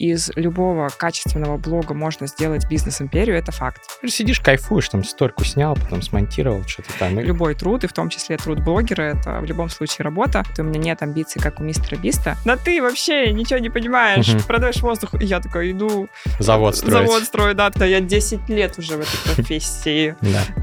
из любого качественного блога можно сделать бизнес-империю, это факт. Сидишь, кайфуешь, там стойку снял, потом смонтировал, что-то там. Любой труд, и в том числе труд блогера, это в любом случае работа. У меня нет амбиций, как у мистера Биста. Да ты вообще ничего не понимаешь, угу. продаешь воздух. И я такой иду... Завод строить. Завод строю, да. Да, я 10 лет уже в этой профессии.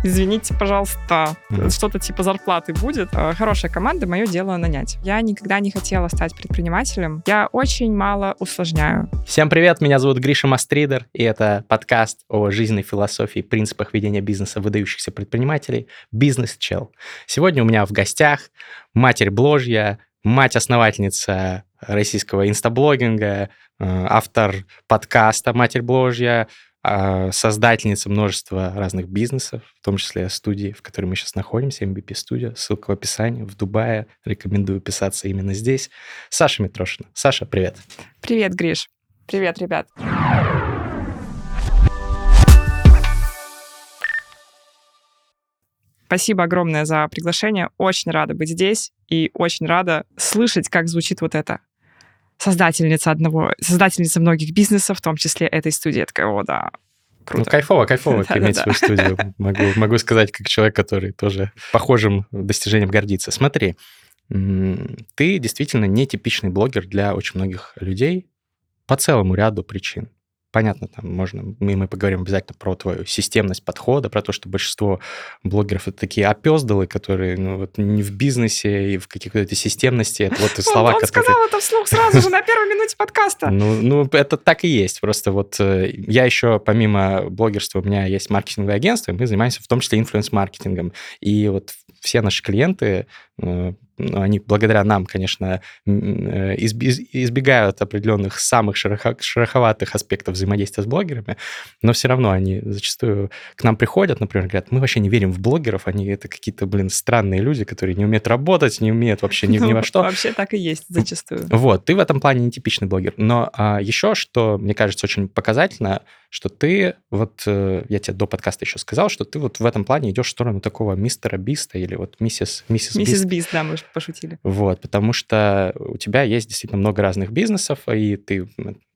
Извините, пожалуйста, что-то типа зарплаты будет. Э, хорошая команда, мое дело нанять. Я никогда не хотела стать предпринимателем. Я очень мало усложняю. Всем привет, меня зовут Гриша Мастридер, и это подкаст о жизненной философии принципах ведения бизнеса выдающихся предпринимателей «Бизнес-чел». Сегодня у меня в гостях Матерь Бложья, мать-основательница российского инстаблогинга, э, автор подкаста «Матерь Бложья», а, создательница множества разных бизнесов, в том числе студии, в которой мы сейчас находимся, MBP Studio, ссылка в описании, в Дубае. Рекомендую писаться именно здесь. Саша Митрошина. Саша, привет. Привет, Гриш. Привет, ребят. Спасибо огромное за приглашение. Очень рада быть здесь и очень рада слышать, как звучит вот это создательница одного, создательница многих бизнесов, в том числе этой студии. Я такая, о, да, круто. Ну, кайфово, кайфово иметь свою студию. Могу, могу сказать, как человек, который тоже похожим достижением гордится. Смотри, ты действительно нетипичный блогер для очень многих людей по целому ряду причин понятно, там можно, мы, мы поговорим обязательно про твою системность подхода, про то, что большинство блогеров это такие опездалы, которые ну, вот не в бизнесе и в каких-то системности. Это вот слова, он, которые... сказал это вслух сразу же на первой минуте подкаста. Ну, ну, это так и есть. Просто вот э, я еще, помимо блогерства, у меня есть маркетинговое агентство, и мы занимаемся в том числе инфлюенс-маркетингом. И вот все наши клиенты э, они благодаря нам, конечно, э, избегают определенных самых шероховатых аспектов взаимодействия с блогерами, но все равно они зачастую к нам приходят, например, говорят, мы вообще не верим в блогеров, они это какие-то, блин, странные люди, которые не умеют работать, не умеют вообще ни, ну, ни во что. Вообще так и есть зачастую. Вот, ты в этом плане нетипичный блогер. Но а, еще, что, мне кажется, очень показательно, что ты, вот э, я тебе до подкаста еще сказал, что ты вот в этом плане идешь в сторону такого мистера Биста или вот миссис, миссис Миссис Бист, да, мы пошутили. Вот, потому что у тебя есть действительно много разных бизнесов, и ты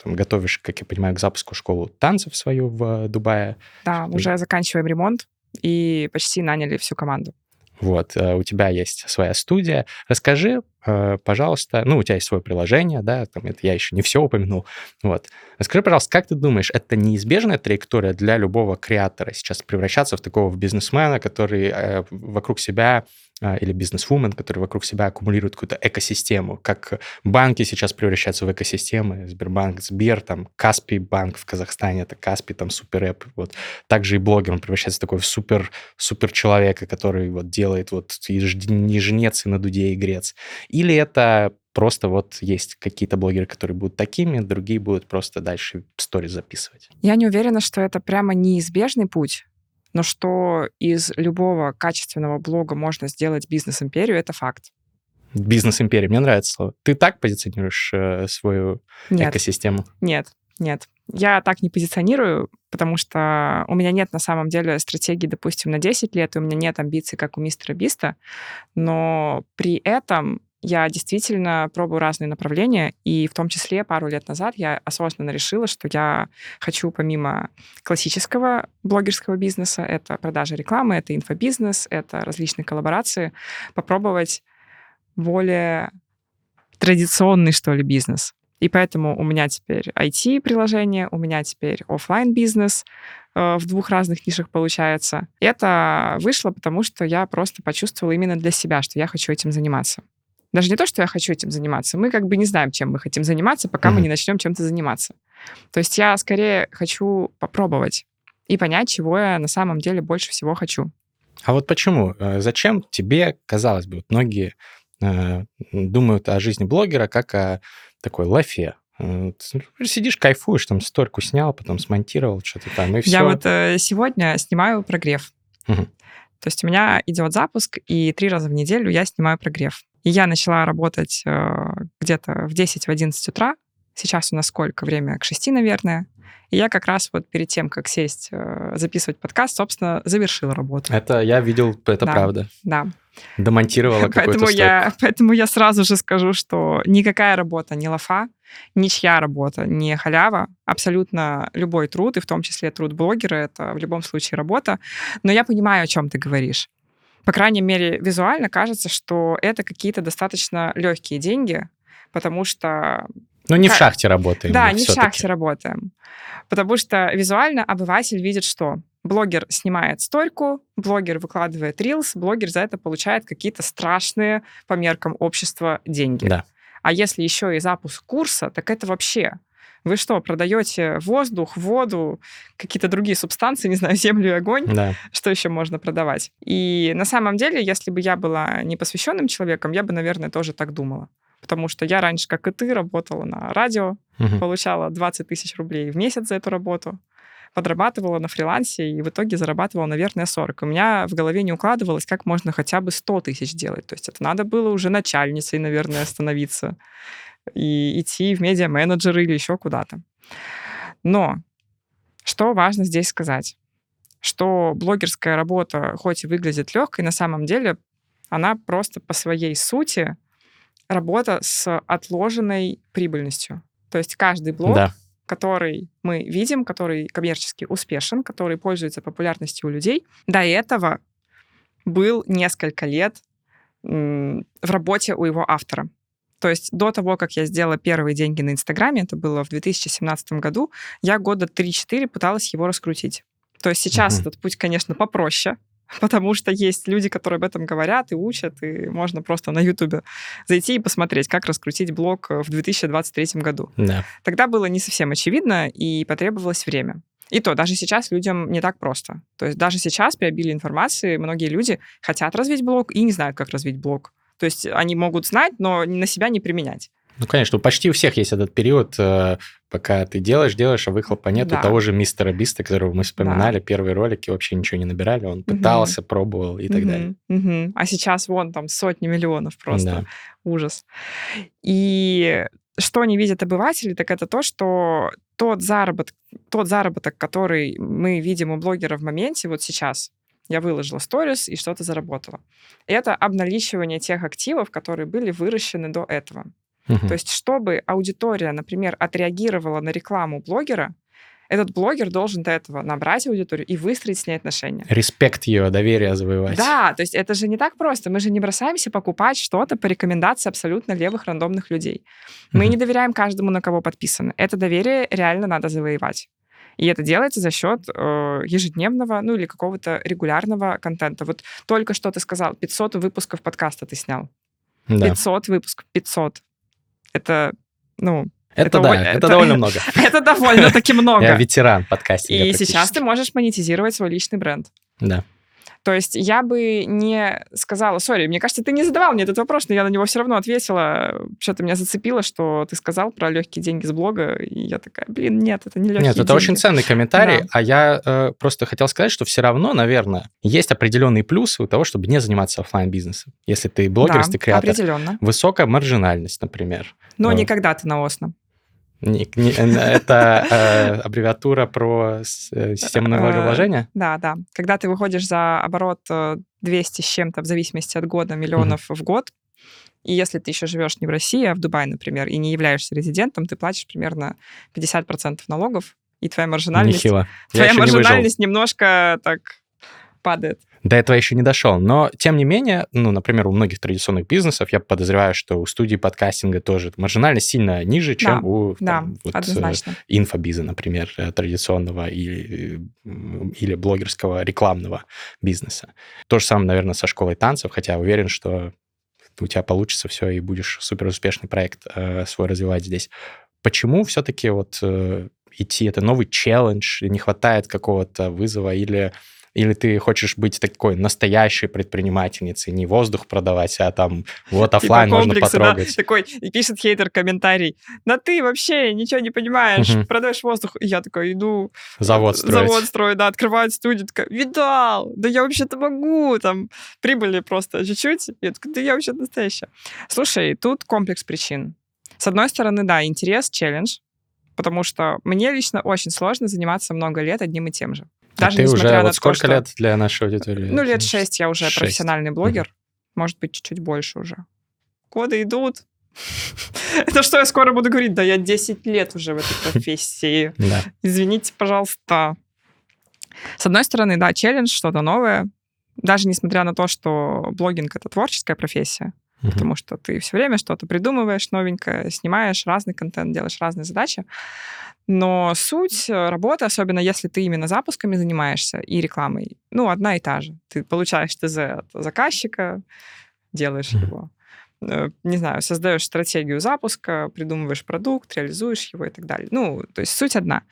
там, готовишь, как я понимаю, к запуску школу танцев свою в Дубае. Да, уже заканчиваем ремонт и почти наняли всю команду. Вот, э, у тебя есть своя студия. Расскажи, э, пожалуйста, ну, у тебя есть свое приложение, да, там это я еще не все упомянул. Вот. Расскажи, пожалуйста, как ты думаешь, это неизбежная траектория для любого креатора сейчас превращаться в такого бизнесмена, который э, вокруг себя или бизнес-вумен, который вокруг себя аккумулирует какую-то экосистему, как банки сейчас превращаются в экосистемы, Сбербанк, Сбер, там, Каспий банк в Казахстане, это Каспий, там, суперэп, вот. Также и блогер, он превращается в такой супер, супер человека, который вот делает вот и жнец, и на дуде, и грец. Или это просто вот есть какие-то блогеры, которые будут такими, другие будут просто дальше сториз записывать. Я не уверена, что это прямо неизбежный путь, но что из любого качественного блога можно сделать бизнес-империю, это факт. Бизнес-империя, мне нравится слово. Ты так позиционируешь э, свою нет, экосистему? Нет, нет. Я так не позиционирую, потому что у меня нет на самом деле стратегии, допустим, на 10 лет, и у меня нет амбиций, как у мистера Биста, но при этом я действительно пробую разные направления, и в том числе пару лет назад я осознанно решила, что я хочу помимо классического блогерского бизнеса, это продажа рекламы, это инфобизнес, это различные коллаборации, попробовать более традиционный, что ли, бизнес. И поэтому у меня теперь IT-приложение, у меня теперь офлайн бизнес э, в двух разных нишах получается. Это вышло, потому что я просто почувствовала именно для себя, что я хочу этим заниматься. Даже не то, что я хочу этим заниматься. Мы как бы не знаем, чем мы хотим заниматься, пока mm-hmm. мы не начнем чем-то заниматься. То есть я скорее хочу попробовать и понять, чего я на самом деле больше всего хочу. А вот почему? Э, зачем тебе, казалось бы, вот многие э, думают о жизни блогера как о такой лафе, э, Сидишь, кайфуешь, там стойку снял, потом смонтировал, что-то там, и все. Я вот э, сегодня снимаю прогрев. Угу. То есть у меня идет запуск, и три раза в неделю я снимаю прогрев. И я начала работать э, где-то в 10-11 утра. Сейчас у нас сколько? Время к 6, наверное. И я как раз вот перед тем, как сесть э, записывать подкаст, собственно, завершила работу. Это я видел, это да, правда. Да. Домонтировала какой-то поэтому я, поэтому я сразу же скажу, что никакая работа не лафа. ничья работа не халява. Абсолютно любой труд, и в том числе труд блогера, это в любом случае работа. Но я понимаю, о чем ты говоришь. По крайней мере, визуально кажется, что это какие-то достаточно легкие деньги, потому что... Ну, не в шахте работаем. Да, не в шахте работаем. Потому что визуально обыватель видит что? Блогер снимает стойку, блогер выкладывает рилс, блогер за это получает какие-то страшные по меркам общества деньги. Да. А если еще и запуск курса, так это вообще вы что, продаете воздух, воду, какие-то другие субстанции, не знаю, землю и огонь? Да. Что еще можно продавать? И на самом деле, если бы я была непосвященным человеком, я бы, наверное, тоже так думала. Потому что я раньше, как и ты, работала на радио, угу. получала 20 тысяч рублей в месяц за эту работу подрабатывала на фрилансе и в итоге зарабатывала, наверное, 40. У меня в голове не укладывалось, как можно хотя бы 100 тысяч делать. То есть это надо было уже начальницей, наверное, становиться и идти в медиа-менеджеры или еще куда-то. Но что важно здесь сказать? Что блогерская работа, хоть и выглядит легкой, на самом деле она просто по своей сути работа с отложенной прибыльностью. То есть каждый блог, да. который мы видим, который коммерчески успешен, который пользуется популярностью у людей, до этого был несколько лет в работе у его автора. То есть до того, как я сделала первые деньги на Инстаграме, это было в 2017 году, я года 3-4 пыталась его раскрутить. То есть сейчас uh-huh. этот путь, конечно, попроще, потому что есть люди, которые об этом говорят и учат, и можно просто на Ютубе зайти и посмотреть, как раскрутить блог в 2023 году. Да. Тогда было не совсем очевидно, и потребовалось время. И то, даже сейчас людям не так просто. То есть даже сейчас при обилии информации многие люди хотят развить блог и не знают, как развить блог. То есть они могут знать, но на себя не применять. Ну, конечно, почти у всех есть этот период, э, пока ты делаешь, делаешь, а выхлопа нет. Да. У того же мистера Биста, которого мы вспоминали, да. первые ролики вообще ничего не набирали, он пытался, угу. пробовал и так угу. далее. Угу. А сейчас вон там сотни миллионов просто. Да. Ужас. И что не видят обыватели, так это то, что тот заработок, тот заработок, который мы видим у блогера в моменте, вот сейчас, я выложила сторис и что-то заработала. Это обналичивание тех активов, которые были выращены до этого. Угу. То есть, чтобы аудитория, например, отреагировала на рекламу блогера, этот блогер должен до этого набрать аудиторию и выстроить с ней отношения. Респект ее, доверие завоевать. Да, то есть это же не так просто. Мы же не бросаемся покупать что-то по рекомендации абсолютно левых рандомных людей. Мы угу. не доверяем каждому, на кого подписано. Это доверие реально надо завоевать. И это делается за счет э, ежедневного, ну или какого-то регулярного контента. Вот только что ты сказал, 500 выпусков подкаста ты снял. Да. 500 выпусков, 500. Это, ну, это, это да, это, это довольно много. Это довольно-таки много. Я ветеран подкастинга И сейчас ты можешь монетизировать свой личный бренд. Да. То есть я бы не сказала, сори, мне кажется, ты не задавал мне этот вопрос, но я на него все равно ответила. Что-то меня зацепило, что ты сказал про легкие деньги с блога, и я такая, блин, нет, это не легкие Нет, это деньги. очень ценный комментарий, да. а я э, просто хотел сказать, что все равно, наверное, есть определенные плюсы у того, чтобы не заниматься офлайн бизнесом Если ты блогер, да, если ты креатор. определенно. Высокая маржинальность, например. Но э, никогда ты на осном. Не, не, это э, аббревиатура про э, систему налогообложения? Да, да. Когда ты выходишь за оборот 200 с чем-то, в зависимости от года, миллионов mm-hmm. в год, и если ты еще живешь не в России, а в Дубае, например, и не являешься резидентом, ты платишь примерно 50% налогов, и твоя маржинальность, Нехило. твоя маржинальность немножко так падает до этого еще не дошел. Но, тем не менее, ну, например, у многих традиционных бизнесов, я подозреваю, что у студии подкастинга тоже маржинальность сильно ниже, чем да, у да, вот, однозначно. Э, инфобиза, например, э, традиционного или, или блогерского рекламного бизнеса. То же самое, наверное, со школой танцев, хотя уверен, что у тебя получится все, и будешь супер успешный проект э, свой развивать здесь. Почему все-таки вот э, идти, это новый челлендж, не хватает какого-то вызова или или ты хочешь быть такой настоящей предпринимательницей, не воздух продавать, а там вот офлайн типа можно потрогать. Да, такой, и пишет хейтер комментарий, да ты вообще ничего не понимаешь, угу. продаешь воздух. И я такой иду... Завод строить. Завод строить, да, открывают студию, такая, видал, да я вообще-то могу, там, прибыли просто чуть-чуть. Я такая, да я вообще настоящая. Слушай, тут комплекс причин. С одной стороны, да, интерес, челлендж, потому что мне лично очень сложно заниматься много лет одним и тем же. Даже а ты уже на вот сколько то, что... лет для нашей аудитории? Ну, лет шесть я уже 6. профессиональный блогер. Mm-hmm. Может быть, чуть-чуть больше уже. Годы идут, Это что я скоро буду говорить? Да я 10 лет уже в этой профессии. Да. Извините, пожалуйста. С одной стороны, да, челлендж, что-то новое. Даже несмотря на то, что блогинг — это творческая профессия, потому что ты все время что-то придумываешь новенькое, снимаешь разный контент, делаешь разные задачи. Но суть э, работы, особенно если ты именно запусками занимаешься и рекламой, ну, одна и та же. Ты получаешь ТЗ от заказчика, делаешь его. Э, Не знаю, создаешь стратегию запуска, придумываешь продукт, реализуешь его и так далее. Ну, то есть суть одна.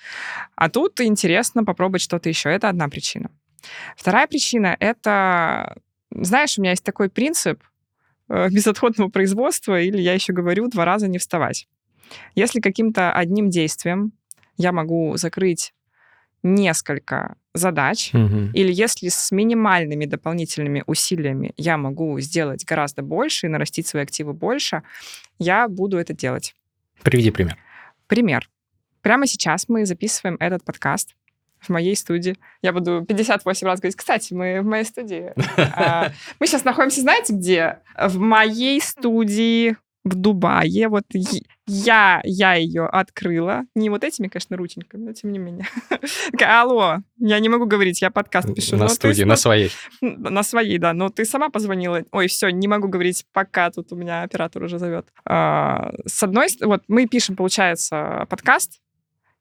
А тут интересно попробовать что-то еще. Это одна причина. Вторая причина — это, знаешь, у меня есть такой принцип э, безотходного производства, или я еще говорю, два раза не вставать. Если каким-то одним действием я могу закрыть несколько задач, Мгм. или если с минимальными дополнительными усилиями я могу сделать гораздо больше и нарастить свои активы больше, я буду это делать. Приведи пример. Пример. Прямо сейчас мы записываем этот подкаст в моей студии. Я буду 58 раз говорить, кстати, мы в моей студии. А, Мы сейчас находимся, знаете, где? В моей студии в Дубае. Вот я, я ее открыла. Не вот этими, конечно, рученьками, но тем не менее. Такая, Алло, я не могу говорить, я подкаст пишу. На «Ну, ты студии, с- на своей. на своей, да. Но ты сама позвонила. Ой, все, не могу говорить, пока тут у меня оператор уже зовет. А, с одной стороны, вот мы пишем, получается, подкаст,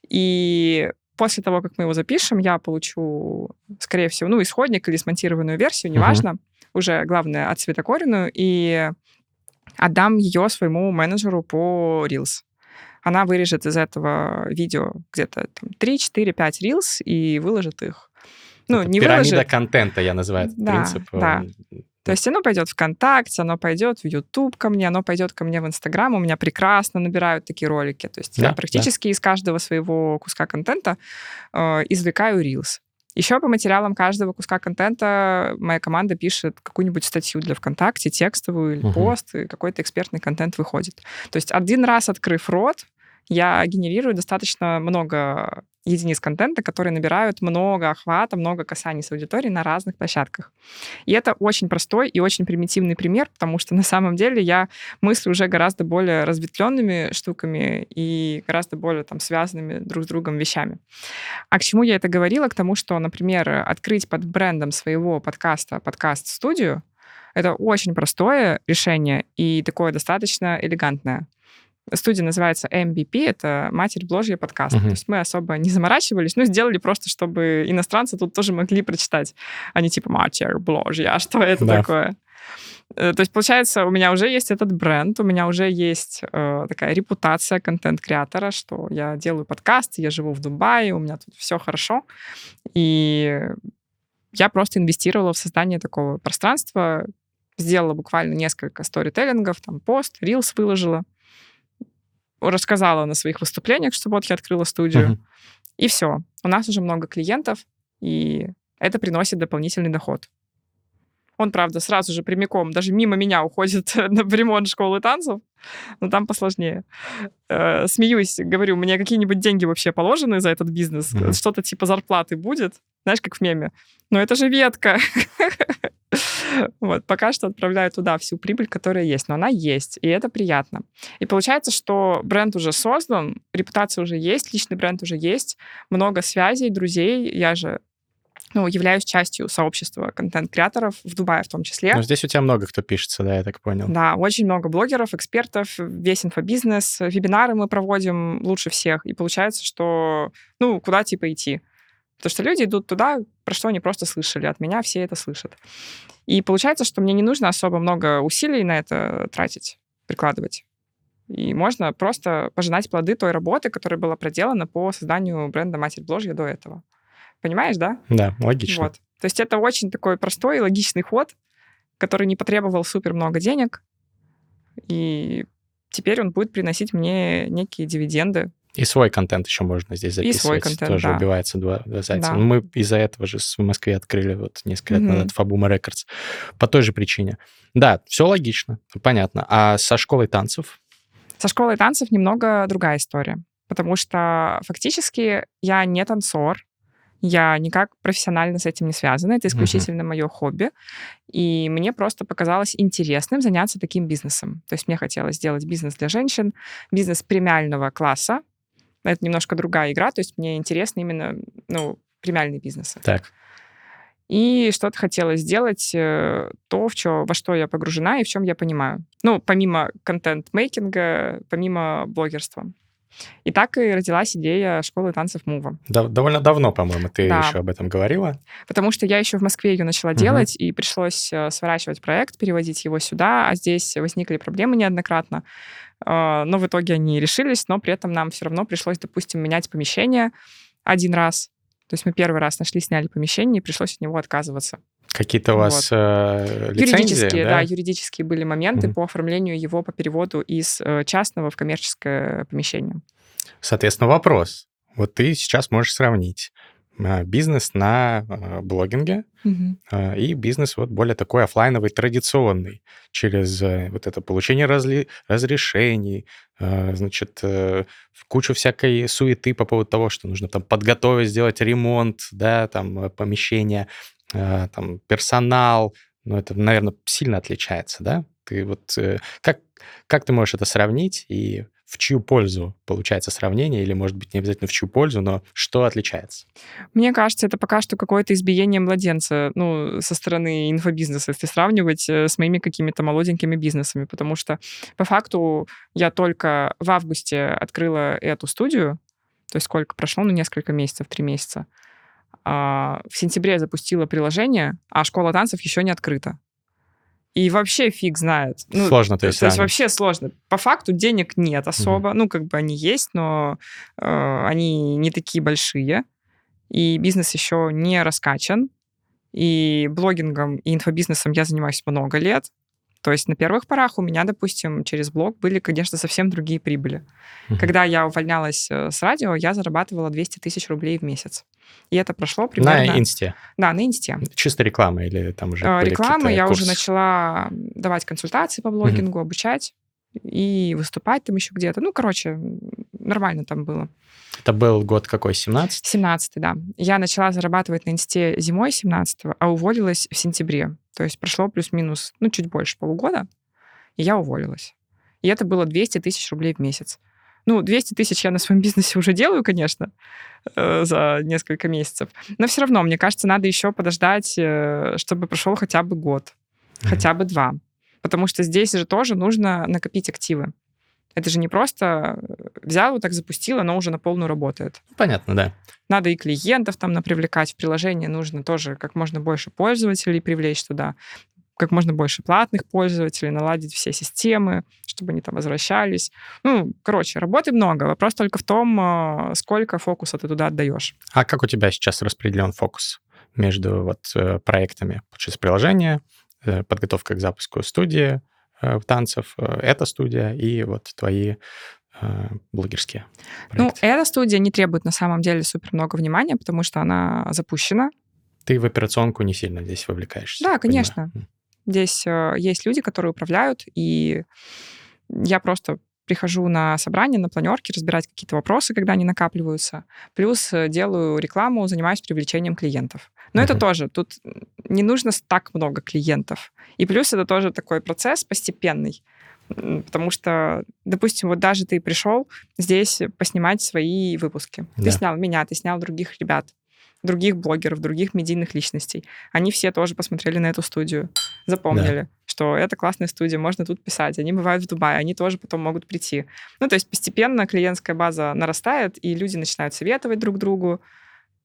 и после того, как мы его запишем, я получу, скорее всего, ну, исходник или смонтированную версию, неважно, уже, главное, отцветокоренную, и отдам ее своему менеджеру по Reels. Она вырежет из этого видео где-то там, 3, 4, 5 Reels и выложит их. Ну, Это не пирамида выложит. контента, я называю этот Да, принцип. да. Э, То есть оно пойдет ВКонтакте, оно пойдет в YouTube ко мне, оно пойдет ко мне в Инстаграм. У меня прекрасно набирают такие ролики. То есть Да, я да. практически из каждого своего куска контента э, извлекаю Reels. Еще по материалам каждого куска контента моя команда пишет какую-нибудь статью для ВКонтакте, текстовую или Мгм. пост, и какой-то экспертный контент выходит. То есть один раз открыв рот, я генерирую достаточно много единиц контента, которые набирают много охвата, много касаний с аудиторией на разных площадках. И это очень простой и очень примитивный пример, потому что на самом деле я мыслю уже гораздо более разветвленными штуками и гораздо более там связанными друг с другом вещами. А к чему я это говорила? К тому, что, например, открыть под брендом своего подкаста подкаст-студию это очень простое решение и такое достаточно элегантное. Студия называется MBP, это Матерь Бложья подкаст. Мгм. То есть мы особо не заморачивались, но сделали просто, чтобы иностранцы тут тоже могли прочитать, а не типа Матерь Бложья, а что это Да. такое? Э, То есть, получается, у меня уже есть этот бренд, у меня уже есть э, такая репутация контент-креатора, что я делаю подкасты, я живу в Дубае, у меня тут все хорошо. И я просто инвестировала в создание такого пространства, сделала буквально несколько сторителлингов, там пост, рилс выложила, рассказала на своих выступлениях, что вот я открыла студию, Мгм. и все. У нас уже много клиентов, и это приносит дополнительный доход. Он, правда, сразу же прямиком, даже мимо меня уходит на ремонт школы танцев, но там посложнее. Э, Смеюсь, говорю, мне какие-нибудь деньги вообще положены за этот бизнес? Мгм. Что-то типа зарплаты будет? Знаешь, как в меме. Но это же ветка. Вот, пока что отправляю туда всю прибыль, которая есть, но она есть, и это приятно. И получается, что бренд уже создан, репутация уже есть, личный бренд уже есть, много связей, друзей. Я же ну, являюсь частью сообщества контент-креаторов в Дубае в том числе. Ну, здесь у тебя много кто пишется, да, я так понял. Да, очень много блогеров, экспертов, весь инфобизнес, вебинары мы проводим лучше всех. И получается, что, ну, куда типа идти? Потому что люди идут туда, про что они просто слышали. От меня все это слышат. И получается, что мне не нужно особо много усилий на это тратить, прикладывать. И можно просто пожинать плоды той работы, которая была проделана по созданию бренда «Матерь Бложья» до этого. Понимаешь, да? Да, логично. Вот. То есть это очень такой простой и логичный ход, который не потребовал супер много денег, и теперь он будет приносить мне некие дивиденды. И свой контент еще можно здесь И записывать. свой контент, Тоже да. убивается два, два зайца. Да. Ну, Мы из-за этого же в Москве открыли вот несколько лет Мгм. назад Фабума Рекордс. По той же причине. Да, все логично, понятно. А со школой танцев? Со школой танцев немного другая история, потому что фактически я не танцор, Я никак профессионально с этим не связана. Это исключительно uh-huh. мое хобби. И мне просто показалось интересным заняться таким бизнесом. То есть мне хотелось сделать бизнес для женщин, бизнес премиального класса. Это немножко другая игра. То есть мне интересно именно ну, премиальный бизнес. Так. И что-то хотелось сделать, э, то, в чё, во что я погружена и в чем я понимаю. Ну, помимо контент-мейкинга, помимо блогерства. И так и родилась идея школы танцев Мува. Да, довольно давно, по-моему, ты да. еще об этом говорила. Потому что я еще в Москве ее начала угу. делать, и пришлось э, сворачивать проект, переводить его сюда, а здесь возникли проблемы неоднократно. Э, но в итоге они решились, но при этом нам все равно пришлось, допустим, менять помещение один раз. То есть мы первый раз нашли, сняли помещение, и пришлось от него отказываться. Какие-то у вас вот. э, лицензии, Юридические, да? да, юридические были моменты mm-hmm. по оформлению его по переводу из э, частного в коммерческое помещение. Соответственно, вопрос. Вот ты сейчас можешь сравнить э, бизнес на э, блогинге mm-hmm. и бизнес вот более такой офлайновый, традиционный, через вот это получение разли- разрешений, значит, кучу всякой суеты по поводу того, что нужно там подготовить, сделать ремонт, да, там помещения, Э, там, персонал, ну, это, наверное, сильно отличается, да? Ты вот э, как, как ты можешь это сравнить и в чью пользу получается сравнение, или, может быть, не обязательно в чью пользу, но что отличается? Мне кажется, это пока что какое-то избиение младенца, ну, со стороны инфобизнеса, если сравнивать э, с моими какими-то молоденькими бизнесами, потому что по факту я только в августе открыла эту студию, то есть сколько прошло, ну, несколько месяцев, три месяца. А, в сентябре я запустила приложение, а школа танцев еще не открыта. И вообще фиг знает. Ну, сложно, то есть. То есть вообще сложно. По факту денег нет особо. Угу. Ну, как бы они есть, но э, они не такие большие. И бизнес еще не раскачан. И блогингом и инфобизнесом я занимаюсь много лет. То есть на первых порах у меня, допустим, через блог были, конечно, совсем другие прибыли. Uh-huh. Когда я увольнялась э, с радио, я зарабатывала 200 тысяч рублей в месяц. И это прошло примерно... На инсте? Да, на инсте. Чисто реклама или там уже э, Реклама, я курсы? уже начала давать консультации по блогингу, uh-huh. обучать и выступать там еще где-то. Ну, короче, нормально там было. Это был год какой, 17 17 да. Я начала зарабатывать на инсте зимой 17 а уволилась в сентябре. То есть прошло плюс-минус, ну, чуть больше полугода, и я уволилась. И это было 200 тысяч рублей в месяц. Ну, 200 тысяч я на своем бизнесе уже делаю, конечно, э, за несколько месяцев. Но все равно, мне кажется, надо еще подождать, э, чтобы прошел хотя бы год, mm-hmm. хотя бы два. Потому что здесь же тоже нужно накопить активы. Это же не просто взял, вот так запустил, оно уже на полную работает. Понятно, да. Надо и клиентов там напривлекать в приложение, нужно тоже как можно больше пользователей привлечь туда, как можно больше платных пользователей, наладить все системы, чтобы они там возвращались. Ну, короче, работы много. Вопрос только в том, а, сколько фокуса ты туда отдаешь. А как у тебя сейчас распределен фокус между вот э, проектами? Получается, приложение, э, подготовка к запуску студии, Э, танцев, э, эта студия и вот твои э, блогерские ну, проекты. Ну, эта студия не требует на самом деле супер много внимания, потому что она запущена. Ты в операционку не сильно здесь вовлекаешься? Да, конечно. Понимаю. Здесь э, есть люди, которые управляют, и я просто прихожу на собрание, на планерки, разбирать какие-то вопросы, когда они накапливаются. Плюс делаю рекламу, занимаюсь привлечением клиентов. Но uh-huh. это тоже, тут не нужно так много клиентов. И плюс это тоже такой процесс постепенный. Потому что, допустим, вот даже ты пришел здесь поснимать свои выпуски. Да. Ты снял меня, ты снял других ребят, других блогеров, других медийных личностей. Они все тоже посмотрели на эту студию, запомнили, да. что это классная студия, можно тут писать. Они бывают в Дубае, они тоже потом могут прийти. Ну, то есть постепенно клиентская база нарастает, и люди начинают советовать друг другу,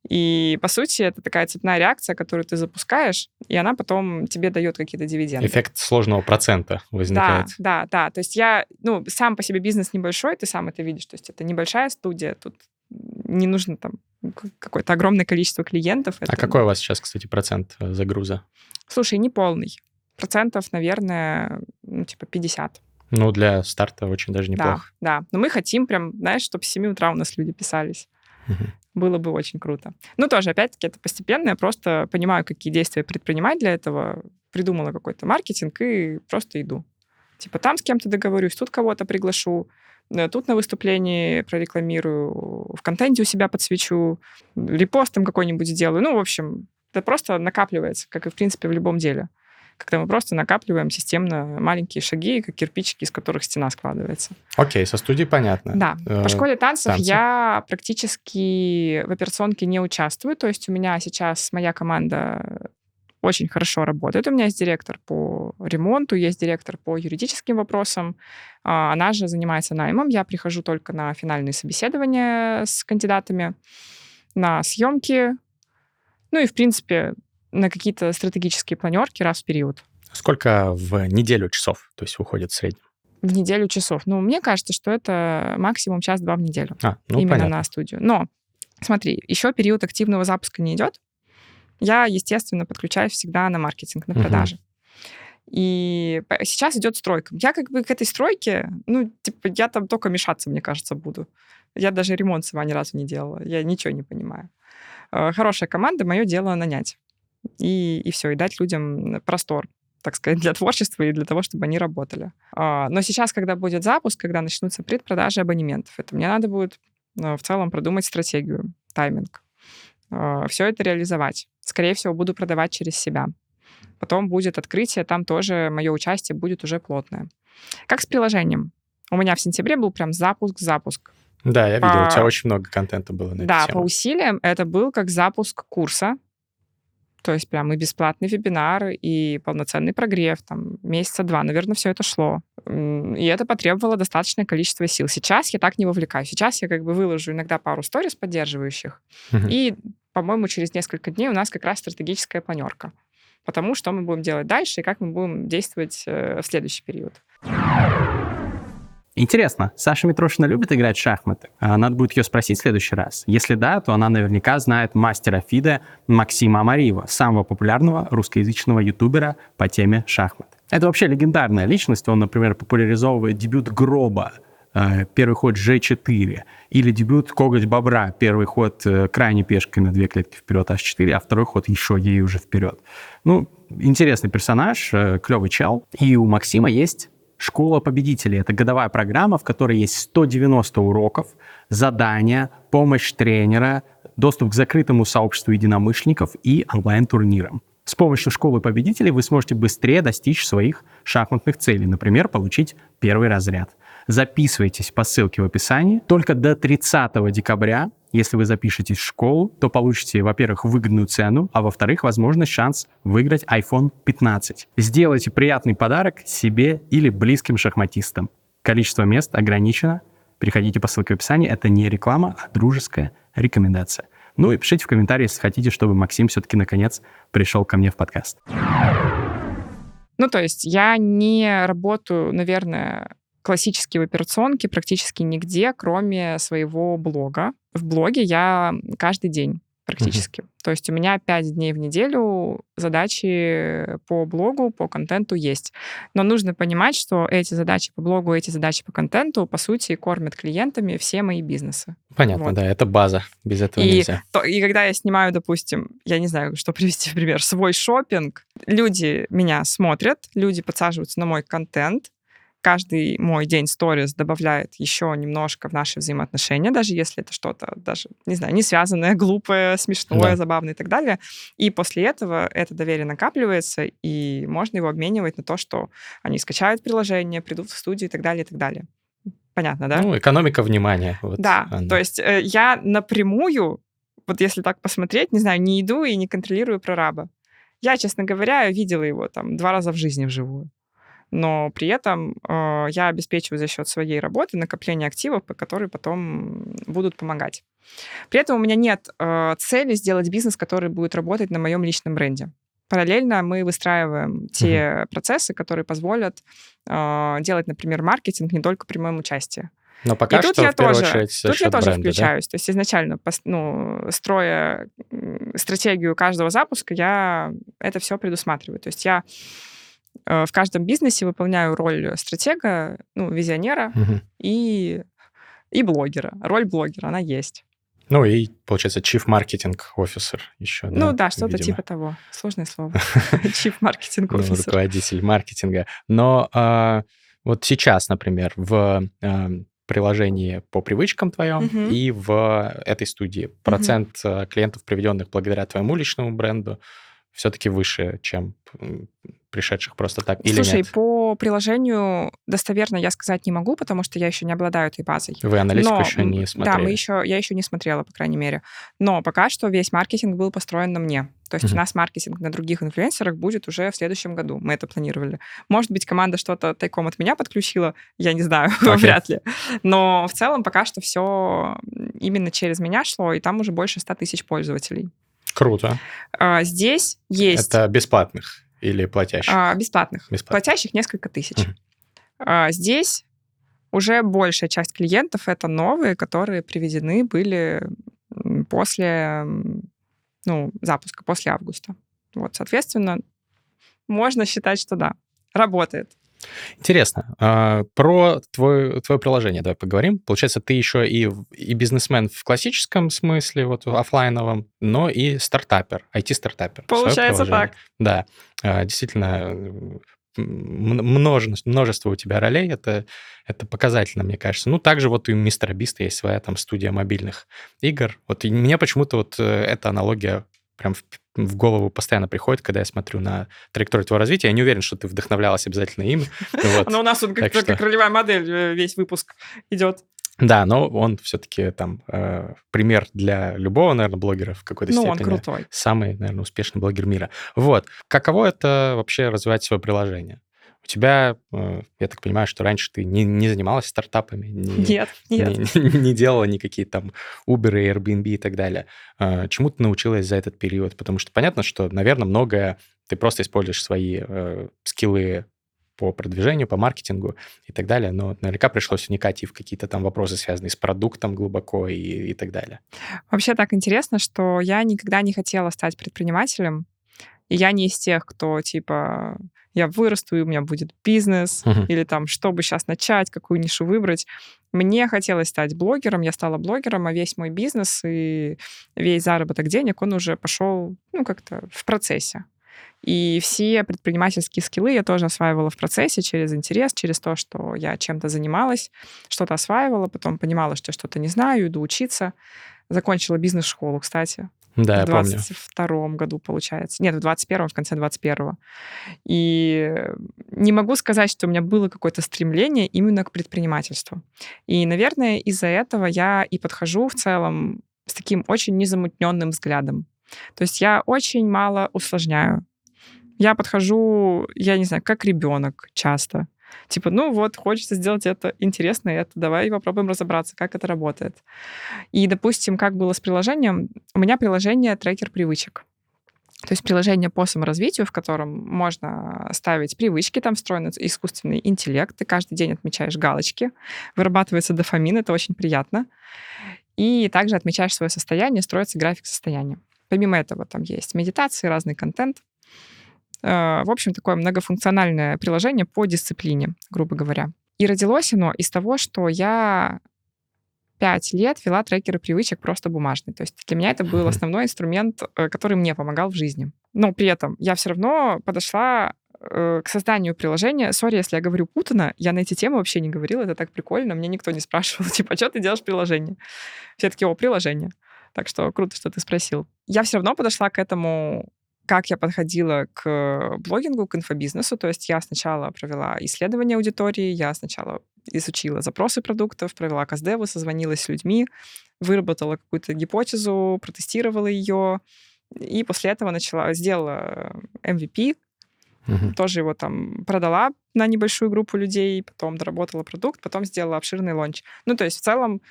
и, по сути, это такая цепная реакция, которую ты запускаешь, и она потом тебе дает какие-то дивиденды. Эффект сложного процента возникает. Да, да, да. То есть я, ну, сам по себе бизнес небольшой, ты сам это видишь. То есть это небольшая студия, тут не нужно там какое-то огромное количество клиентов. А какой у вас сейчас, кстати, процент э, загруза? Слушай, не полный. Процентов, наверное, ну, типа 50. Ну, для старта очень даже неплохо. Да, да. Но мы хотим прям, знаешь, чтобы с 7 утра у нас люди писались. Угу было бы очень круто. Ну, тоже, опять-таки, это постепенно. Я просто понимаю, какие действия предпринимать для этого. Придумала какой-то маркетинг и просто иду. Типа там с кем-то договорюсь, тут кого-то приглашу. Э, тут на выступлении прорекламирую, в контенте у себя подсвечу, репостом какой-нибудь сделаю. Ну, в общем, это просто накапливается, как и, в принципе, в любом деле. Когда мы просто накапливаем системно маленькие шаги, как кирпичики, из которых стена складывается. Окей, со студией понятно. Да. По школе танцев танцы. я практически в операционке не участвую. То есть у меня сейчас моя команда очень хорошо работает. У меня есть директор по ремонту, есть директор по юридическим вопросам. А, она же занимается наймом. Я прихожу только на финальные собеседования с кандидатами, на съемки, ну и, в принципе, на какие-то стратегические планерки раз в период. Сколько в неделю часов, то есть выходит в среднем? В неделю часов. Ну, мне кажется, что это максимум час-два в неделю. А, ну, именно понятно. на студию. Но, смотри, еще период активного запуска не идет я, естественно, подключаюсь всегда на маркетинг, на продажи. Угу. И сейчас идет стройка. Я как бы к этой стройке, ну, типа, я там только мешаться, мне кажется, буду. Я даже ремонт сама ни разу не делала. Я ничего не понимаю. Э, хорошая команда, мое дело нанять. И, и все, и дать людям простор так сказать, для творчества и для того, чтобы они работали. А, но сейчас, когда будет запуск, когда начнутся предпродажи абонементов, это мне надо будет э, в целом продумать стратегию, тайминг, э, все это реализовать скорее всего, буду продавать через себя. Потом будет открытие, там тоже мое участие будет уже плотное. Как с приложением. У меня в сентябре был прям запуск-запуск. Да, я по... видел, у тебя очень много контента было на Да, по усилиям это был как запуск курса. То есть прям и бесплатный вебинар, и полноценный прогрев, там, месяца два, наверное, все это шло. И это потребовало достаточное количество сил. Сейчас я так не вовлекаюсь. Сейчас я как бы выложу иногда пару сториз поддерживающих, угу. и по-моему, через несколько дней у нас как раз стратегическая планерка. Потому что мы будем делать дальше и как мы будем действовать э, в следующий период. Интересно, Саша Митрошина любит играть в шахматы? А, надо будет ее спросить в следующий раз. Если да, то она наверняка знает мастера ФИДе Максима Амариева, самого популярного русскоязычного ютубера по теме шахмат. Это вообще легендарная личность. Он, например, популяризовывает дебют Гроба, Э, первый ход G4, или дебют Коготь Бобра, первый ход э, крайней пешкой на две клетки вперед H4, а второй ход еще ей уже вперед. Ну, интересный персонаж, э, клевый чел. И у Максима есть Школа победителей. Это годовая программа, в которой есть 190 уроков, задания, помощь тренера, доступ к закрытому сообществу единомышленников и онлайн-турнирам. С помощью школы победителей вы сможете быстрее достичь своих шахматных целей, например, получить первый разряд. Записывайтесь по ссылке в описании. Только до 30 декабря, если вы запишетесь в школу, то получите, во-первых, выгодную цену, а во-вторых, возможно, шанс выиграть iPhone 15. Сделайте приятный подарок себе или близким шахматистам. Количество мест ограничено. Переходите по ссылке в описании. Это не реклама, а дружеская рекомендация. Ну и пишите в комментарии, если хотите, чтобы Максим все-таки наконец пришел ко мне в подкаст. Ну, то есть я не работаю, наверное, классические в операционке практически нигде, кроме своего блога. В блоге я каждый день практически. Uh-huh. То есть у меня 5 дней в неделю задачи по блогу, по контенту есть. Но нужно понимать, что эти задачи по блогу, эти задачи по контенту, по сути, кормят клиентами все мои бизнесы. Понятно, вот. да, это база, без этого и, нельзя. То, и когда я снимаю, допустим, я не знаю, что привести в пример, свой шопинг, люди меня смотрят, люди подсаживаются на мой контент, каждый мой день сторис добавляет еще немножко в наши взаимоотношения, даже если это что-то даже, не знаю, не связанное, глупое, смешное, да. забавное и так далее. И после этого это доверие накапливается, и можно его обменивать на то, что они скачают приложение, придут в студию и так далее, и так далее. Понятно, да? Ну, экономика внимания. Вот да, она. то есть э, я напрямую, вот если так посмотреть, не знаю, не иду и не контролирую прораба. Я, честно говоря, видела его там два раза в жизни вживую но при этом э, я обеспечиваю за счет своей работы накопление активов, которые потом будут помогать. При этом у меня нет э, цели сделать бизнес, который будет работать на моем личном бренде. Параллельно мы выстраиваем те uh-huh. процессы, которые позволят э, делать, например, маркетинг не только при моем участии. Но пока и что, тут я тоже, очередь, тут я тоже бренда, включаюсь. Да? То есть изначально, ну, строя стратегию каждого запуска, я это все предусматриваю. То есть я в каждом бизнесе выполняю роль стратега, ну, визионера угу. и, и блогера. Роль блогера, она есть. Ну и, получается, Chief Marketing Officer еще. Ну да, да что-то видимо. типа того. Сложное слово. Chief Marketing Officer. Руководитель маркетинга. Но а, вот сейчас, например, в а, приложении по привычкам твоем Мгм. и в этой студии. Процент э, клиентов, приведенных благодаря твоему личному бренду, все-таки выше, чем пришедших просто так или Слушай, нет? по приложению достоверно я сказать не могу, потому что я еще не обладаю этой базой. Вы аналитику Но, еще не смотрели? Да, мы еще, я еще не смотрела, по крайней мере. Но пока что весь маркетинг был построен на мне. То есть Мгм. у нас маркетинг на других инфлюенсерах будет уже в следующем году. Мы это планировали. Может быть, команда что-то тайком от меня подключила, я не знаю, Окей. вряд ли. Но в целом пока что все именно через меня шло, и там уже больше 100 тысяч пользователей. Круто. А, Здесь есть Это бесплатных или платящих? а, бесплатных. Бесплатных. Платящих несколько тысяч. А, Здесь уже большая часть клиентов это новые, которые приведены были после ну, запуска, после августа. Вот, соответственно, можно считать, что да, работает. Интересно. а, Про твое, твое приложение давай поговорим. Получается, ты еще и, и бизнесмен в классическом смысле, вот в оффлайновом, но и стартапер, IT-стартапер. Получается так. Да, а, действительно, множество, множество у тебя ролей, это, это показательно, мне кажется. Ну, также вот и у Мистера Биста есть своя там студия мобильных игр. Вот и мне почему-то вот э, эта аналогия прям в, в голову постоянно приходит, когда я смотрю на траекторию твоего развития. Я не уверен, что ты вдохновлялась обязательно им. Вот. Но у нас Так как, что- как ролевая модель э, весь выпуск идет. Да, но он все-таки там э, пример для любого, наверное, блогера в какой-то Ну, он степени. крутой. Самый, наверное, успешный блогер мира. Вот. Каково это вообще развивать свое приложение? У тебя, э, я так понимаю, что раньше ты не, не занималась стартапами, не, Нет, нет. не, не делала никакие там Uber, Airbnb и так далее. Э, Чему ты научилась за этот период? Потому что понятно, что, наверное, многое ты просто используешь свои э, скиллы по продвижению, по маркетингу и так далее, но наверняка пришлось вникать и в какие-то там вопросы, связанные с продуктом глубоко и, и так далее. Вообще так интересно, что я никогда не хотела стать предпринимателем, и я не из тех, кто типа я вырасту, и у меня будет бизнес, Мгм. или там, чтобы сейчас начать, какую нишу выбрать. Мне хотелось стать блогером, я стала блогером, а весь мой бизнес и весь заработок денег, он уже пошел, ну, как-то в процессе. И все предпринимательские скиллы я тоже осваивала в процессе через интерес, через то, что я чем-то занималась, что-то осваивала, потом понимала, что я что-то не знаю, иду учиться. Закончила бизнес-школу, кстати, Да, я в помню. 22 году, получается. Нет, в 21 в конце 21 И не могу сказать, что у меня было какое-то стремление именно к предпринимательству. И, наверное, из-за этого я и подхожу в целом с таким очень незамутненным взглядом. То есть я очень мало усложняю. Я подхожу, я не знаю, как ребенок часто. Типа, ну вот, хочется сделать это, интересно это, давай попробуем разобраться, как это работает. И, допустим, как было с приложением, у меня приложение трекер привычек. То есть приложение по саморазвитию, в котором можно ставить привычки, там встроен искусственный интеллект, ты каждый день отмечаешь галочки, вырабатывается дофамин, это очень приятно. И также отмечаешь свое состояние, строится график состояния. Помимо этого там есть медитации, разный контент. Э, В общем, такое многофункциональное приложение по дисциплине, грубо говоря. И родилось оно из того, что я пять лет вела трекеры привычек просто бумажные. То есть для меня это был основной инструмент, э, который мне помогал в жизни. Но при этом я все равно подошла э, к созданию приложения. Сори, если я говорю путано, я на эти темы вообще не говорила, это так прикольно, мне никто не спрашивал, типа, что ты делаешь приложение? Все таки о, приложение. Так что круто, что ты спросил. Я все равно подошла к этому как я подходила к блогингу, к инфобизнесу. То есть я сначала провела исследование аудитории, я сначала изучила запросы продуктов, провела каздеву, созвонилась с людьми, выработала какую-то гипотезу, протестировала ее, и после этого начала, сделала MVP, Мгм. тоже его там продала на небольшую группу людей, потом доработала продукт, потом сделала обширный лонч. Ну, то есть в целом,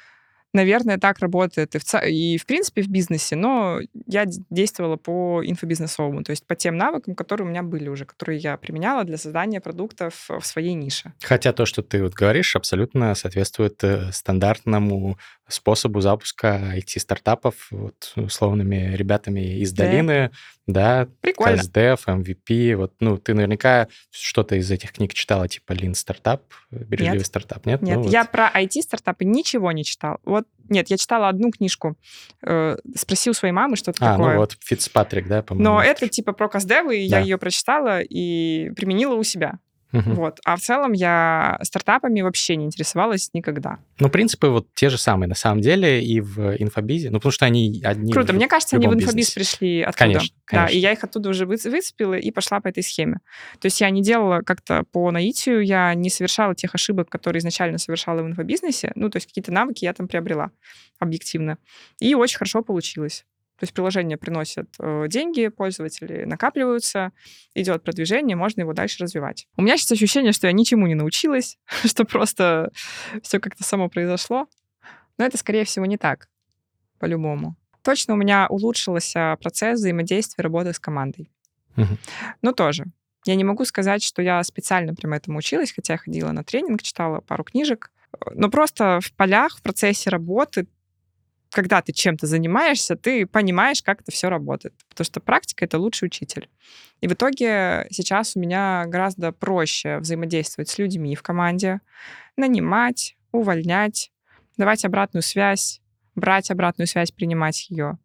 наверное, так работает и в, и в принципе в бизнесе, но я действовала по инфобизнесовому, то есть по тем навыкам, которые у меня были уже, которые я применяла для создания продуктов в своей нише. Хотя то, что ты вот говоришь, абсолютно соответствует э, стандартному способу запуска IT-стартапов вот, условными ребятами из Да. долины, да, Прикольно. КСДФ, MVP, вот, ну, ты наверняка что-то из этих книг читала, типа Lean стартап, бережливый Нет. стартап, нет? Нет, Ну, вот. я про IT-стартапы ничего не читала. Вот, нет, я читала одну книжку. Э, спроси у своей мамы, что это А, такое. ну вот Фицпатрик, да, по-моему. Но это типа про каздевы, и я Да. ее прочитала и применила у себя. Мгм. Вот. А в целом я стартапами вообще не интересовалась никогда. Ну, принципы вот те же самые, на самом деле, и в инфобизе. Ну, потому что они одни Круто. в Мне кажется, они в инфобиз бизнесе. пришли оттуда. Конечно, Да, конечно. и я их оттуда уже выц- выцепила и пошла по этой схеме. То есть я не делала как-то по наитию, я не совершала тех ошибок, которые изначально совершала в инфобизнесе. Ну, то есть какие-то навыки я там приобрела объективно. И очень хорошо получилось. То есть приложение приносит э, деньги, пользователи накапливаются, идет продвижение, можно его дальше развивать. У меня сейчас ощущение, что я ничему не научилась, что просто все как-то само произошло. Но это, скорее всего, не так, по-любому. Точно у меня улучшился процесс взаимодействия работы с командой. Мгм. Но тоже. Я не могу сказать, что я специально прям этому училась, хотя я ходила на тренинг, читала пару книжек. Но просто в полях, в процессе работы, когда ты чем-то занимаешься, ты понимаешь, как это все работает. Потому что практика — это лучший учитель. И в итоге сейчас у меня гораздо проще взаимодействовать с людьми в команде, нанимать, увольнять, давать обратную связь, брать обратную связь, принимать ее.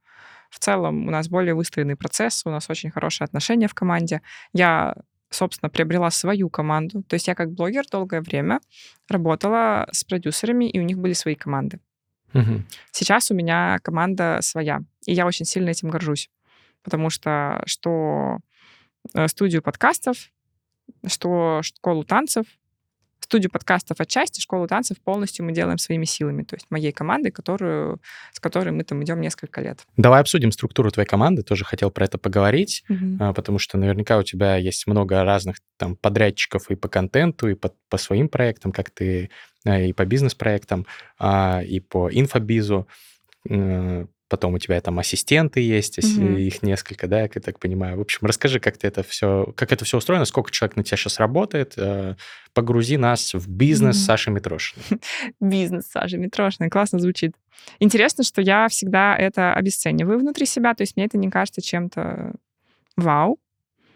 В целом у нас более выстроенный процесс, у нас очень хорошие отношения в команде. Я, собственно, приобрела свою команду. То есть я как блогер долгое время работала с продюсерами, и у них были свои команды. Мгм. Сейчас у меня команда своя, и я очень сильно этим горжусь, потому что что э, студию подкастов, что школу танцев, студию подкастов отчасти, школу танцев полностью мы делаем своими силами, то есть моей командой, которую, с которой мы там идем несколько лет. Давай обсудим структуру твоей команды. Тоже хотел про это поговорить, а, потому что наверняка у тебя есть много разных там подрядчиков и по контенту, и по, по своим проектам, как ты, а, и по бизнес-проектам, а, и по инфобизу. Потом у тебя там ассистенты есть, Мгм. их несколько, да, я так понимаю. В общем, расскажи, как ты это все, как это все устроено, сколько человек на тебя сейчас работает. э, Погрузи нас в бизнес Мгм. Саши Митрошиной. Бизнес Сажа Митрошина. Классно звучит. Интересно, что я всегда это обесцениваю внутри себя, то есть мне это не кажется чем-то вау.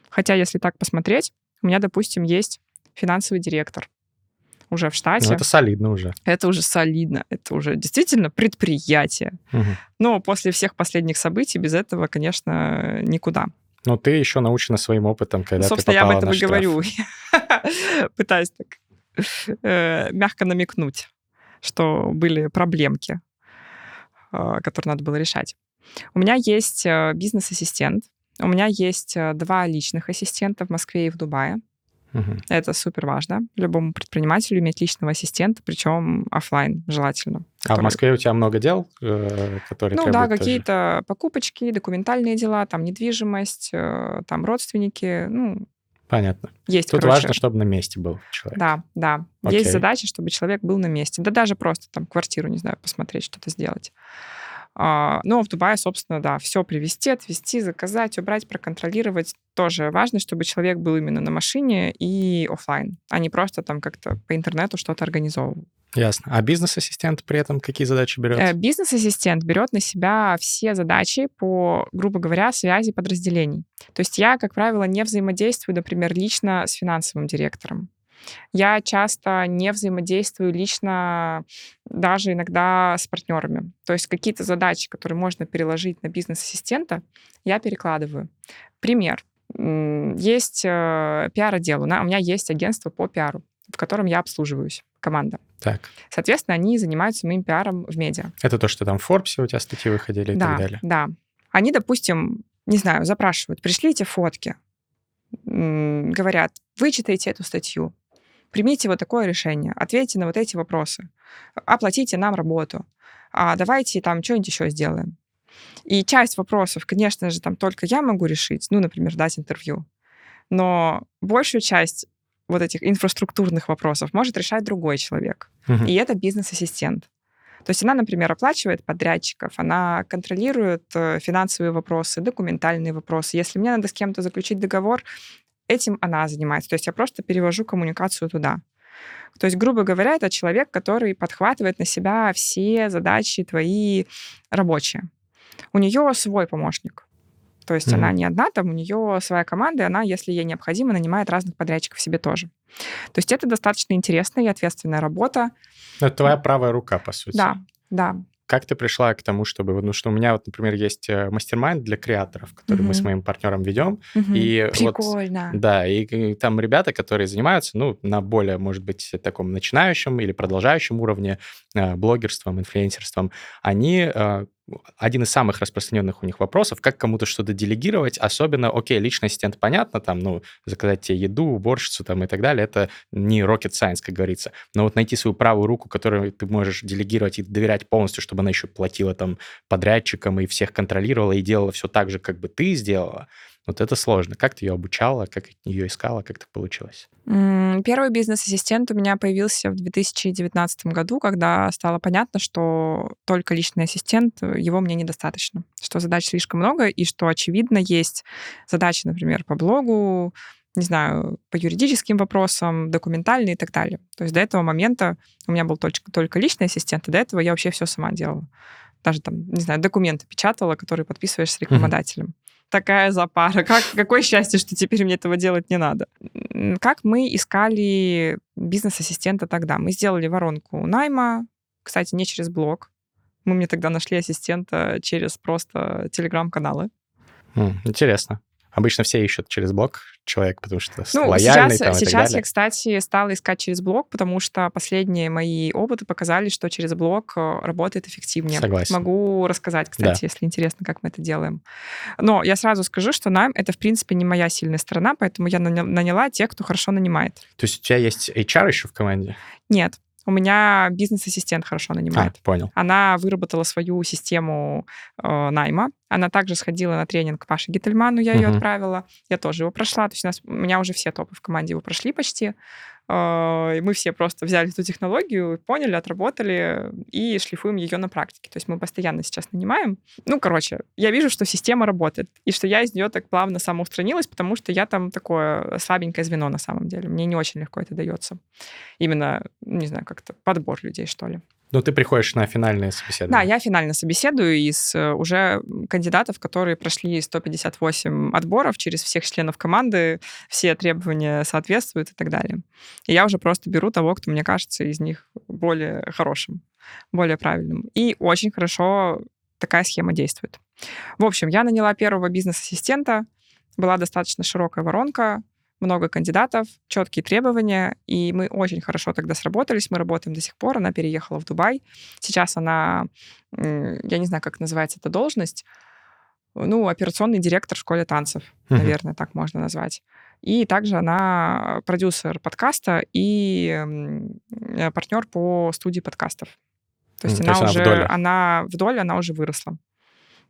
Хотя, если так посмотреть, у меня, допустим, есть финансовый директор уже в штате. Ну, это солидно уже. Это уже солидно, это уже действительно предприятие. Мгм. Но после всех последних событий без этого, конечно, никуда. Но ты еще научена своим опытом, когда Собственно, ты я об попала этом и штраф. говорю. Пытаюсь так э, мягко намекнуть, что были проблемки, э, которые надо было решать. У меня есть э, бизнес-ассистент, у меня есть два личных ассистента в Москве и в Дубае. Мгм. Это супер важно. Любому предпринимателю иметь личного ассистента, причем оффлайн желательно. А в который- Москве у тебя много дел, э, которые Ну да, какие-то покупочки, документальные дела, там недвижимость, э, там родственники, ну, Понятно. есть, Тут короче. важно, чтобы на месте был человек. Да, да. Окей. Есть задача, чтобы человек был на месте. Да даже просто там квартиру, не знаю, посмотреть, что-то сделать. А, а в Дубае, собственно, да, все привезти, отвезти, заказать, убрать, проконтролировать. Тоже важно, чтобы человек был именно на машине и оффлайн, а не просто там как-то по интернету что-то организовывал. Ясно. А бизнес-ассистент при этом какие задачи берет? Э, Бизнес-ассистент берет на себя все задачи по, грубо говоря, связи подразделений. То есть я, как правило, не взаимодействую, например, лично с финансовым директором. Я часто не взаимодействую лично даже иногда с партнерами. То есть какие-то задачи, которые можно переложить на бизнес-ассистента, я перекладываю. Пример. Есть э, пиар-отдел. У меня есть агентство по пиару, в котором я обслуживаюсь, команда. Так. Соответственно, они занимаются моим пиаром в медиа. Это то, что там в Форбсе у тебя статьи выходили и да, так далее. да. Они, допустим, не знаю, запрашивают, пришлите фотки, говорят, вычитайте эту статью, примите вот такое решение, ответьте на вот эти вопросы, оплатите нам работу, а давайте там что-нибудь еще сделаем. И часть вопросов, конечно же, там только я могу решить, ну, например, дать интервью, но большую часть вот этих инфраструктурных вопросов может решать другой человек. Мгм. И это бизнес-ассистент. То есть она, например, оплачивает подрядчиков, она контролирует э, финансовые вопросы, документальные вопросы. Если мне надо с кем-то заключить договор, этим она занимается. То есть я просто перевожу коммуникацию туда. То есть, грубо говоря, это человек, который подхватывает на себя все задачи твои рабочие. У нее свой помощник. То есть Мгм. она не одна, там у нее своя команда, и она, если ей необходимо, нанимает разных подрядчиков себе тоже. То есть это достаточно интересная и ответственная работа. Это твоя правая рука, по сути. Да, да. Как ты пришла к тому, чтобы... Ну, что у меня вот, например, есть э, мастер-майнд для креаторов, который мы с моим партнером ведем. Мгм. И вот Прикольно. Да, и, и там ребята, которые занимаются, ну, на более, может быть, таком начинающем или продолжающем уровне э, блогерством, инфлюенсерством, они э, один из самых распространенных у них вопросов, как кому-то что-то делегировать, особенно, окей, личный ассистент, понятно, там, ну, заказать тебе еду, уборщицу там и так далее, это не rocket science, как говорится, но вот найти свою правую руку, которую ты можешь делегировать и доверять полностью, чтобы она еще платила там подрядчикам и всех контролировала и делала все так же, как бы ты сделала, вот это сложно. Как ты ее обучала, как ее искала, как так получилось? Первый бизнес-ассистент у меня появился в 2019 году, когда стало понятно, что только личный ассистент, э, его мне недостаточно, что задач слишком много, и что, очевидно, есть задачи, например, по блогу, не знаю, по юридическим вопросам, документальные и так далее. То есть до этого момента у меня был только, только личный ассистент, и до этого я вообще все сама делала. Даже там, не знаю, документы печатала, которые подписываешь с рекламодателем. Такая запара. Как, какое счастье, что теперь мне этого делать не надо. Как мы искали бизнес-ассистента тогда? Мы сделали воронку найма, кстати, не через блог. Мы мне тогда нашли ассистента через просто телеграм-каналы. Интересно. Обычно все ищут через блог человек, потому что Ну, лояльный сейчас, там и так сейчас далее. я, кстати, стала искать через блог, потому что последние мои опыты показали, что через блог э, работает эффективнее. Согласен. Могу рассказать, кстати, если интересно, как мы это делаем. Но я сразу скажу, что найм — это, в принципе, не моя сильная сторона, поэтому я наня- наняла тех, кто хорошо нанимает. То есть у тебя есть HR еще в команде? Нет, у меня бизнес-ассистент хорошо нанимает. А, понял. Она выработала свою систему э, найма. Она также сходила на тренинг к Паше Гительману, я ее Мгм. отправила. Я тоже его прошла. То есть у, нас, у меня уже все топы в команде его прошли почти. Э, и мы все просто взяли эту технологию, поняли, отработали и шлифуем ее на практике. То есть мы постоянно сейчас нанимаем. Ну, короче, я вижу, что система работает. И что я из нее так плавно самоустранилась, потому что я там такое слабенькое звено на самом деле. Мне не очень легко это дается. Именно, не знаю, как-то подбор людей, что ли. Ну, ты приходишь на финальные Да, собеседования. я финально собеседую из э, уже кандидатов, которые прошли 158 отборов через всех членов команды, все требования соответствуют и так далее. И я уже просто беру того, кто мне кажется из них более хорошим, более правильным. И очень хорошо такая схема действует. В общем, я наняла первого бизнес-ассистента, была достаточно широкая воронка, много кандидатов, четкие требования, и мы очень хорошо тогда сработались, мы работаем до сих пор, она переехала в Дубай, сейчас она, я не знаю, как называется эта должность, ну, операционный директор в школе танцев, Мгм. наверное, так можно назвать. И также она продюсер подкаста и э, партнер по студии подкастов. То есть, то она есть она в уже, она в доле, она уже выросла.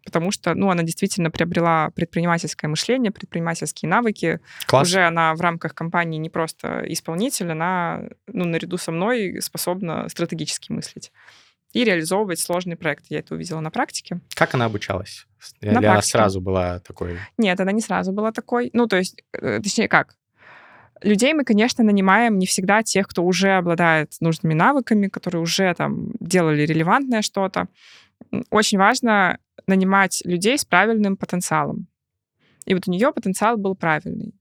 Потому что, ну, она действительно приобрела предпринимательское мышление, предпринимательские навыки. Класс. Уже она в рамках компании не просто исполнитель, она, ну, наряду со мной способна стратегически мыслить и реализовывать сложные проекты. Я это увидела на практике. Как она обучалась? На Или она практике. сразу была такой... Нет, она не сразу была такой. Ну, то есть, э, точнее, как? Людей мы, конечно, нанимаем не всегда тех, кто уже обладает нужными навыками, которые уже там делали релевантное что-то. Очень важно нанимать людей с правильным потенциалом. И вот у нее потенциал был правильный.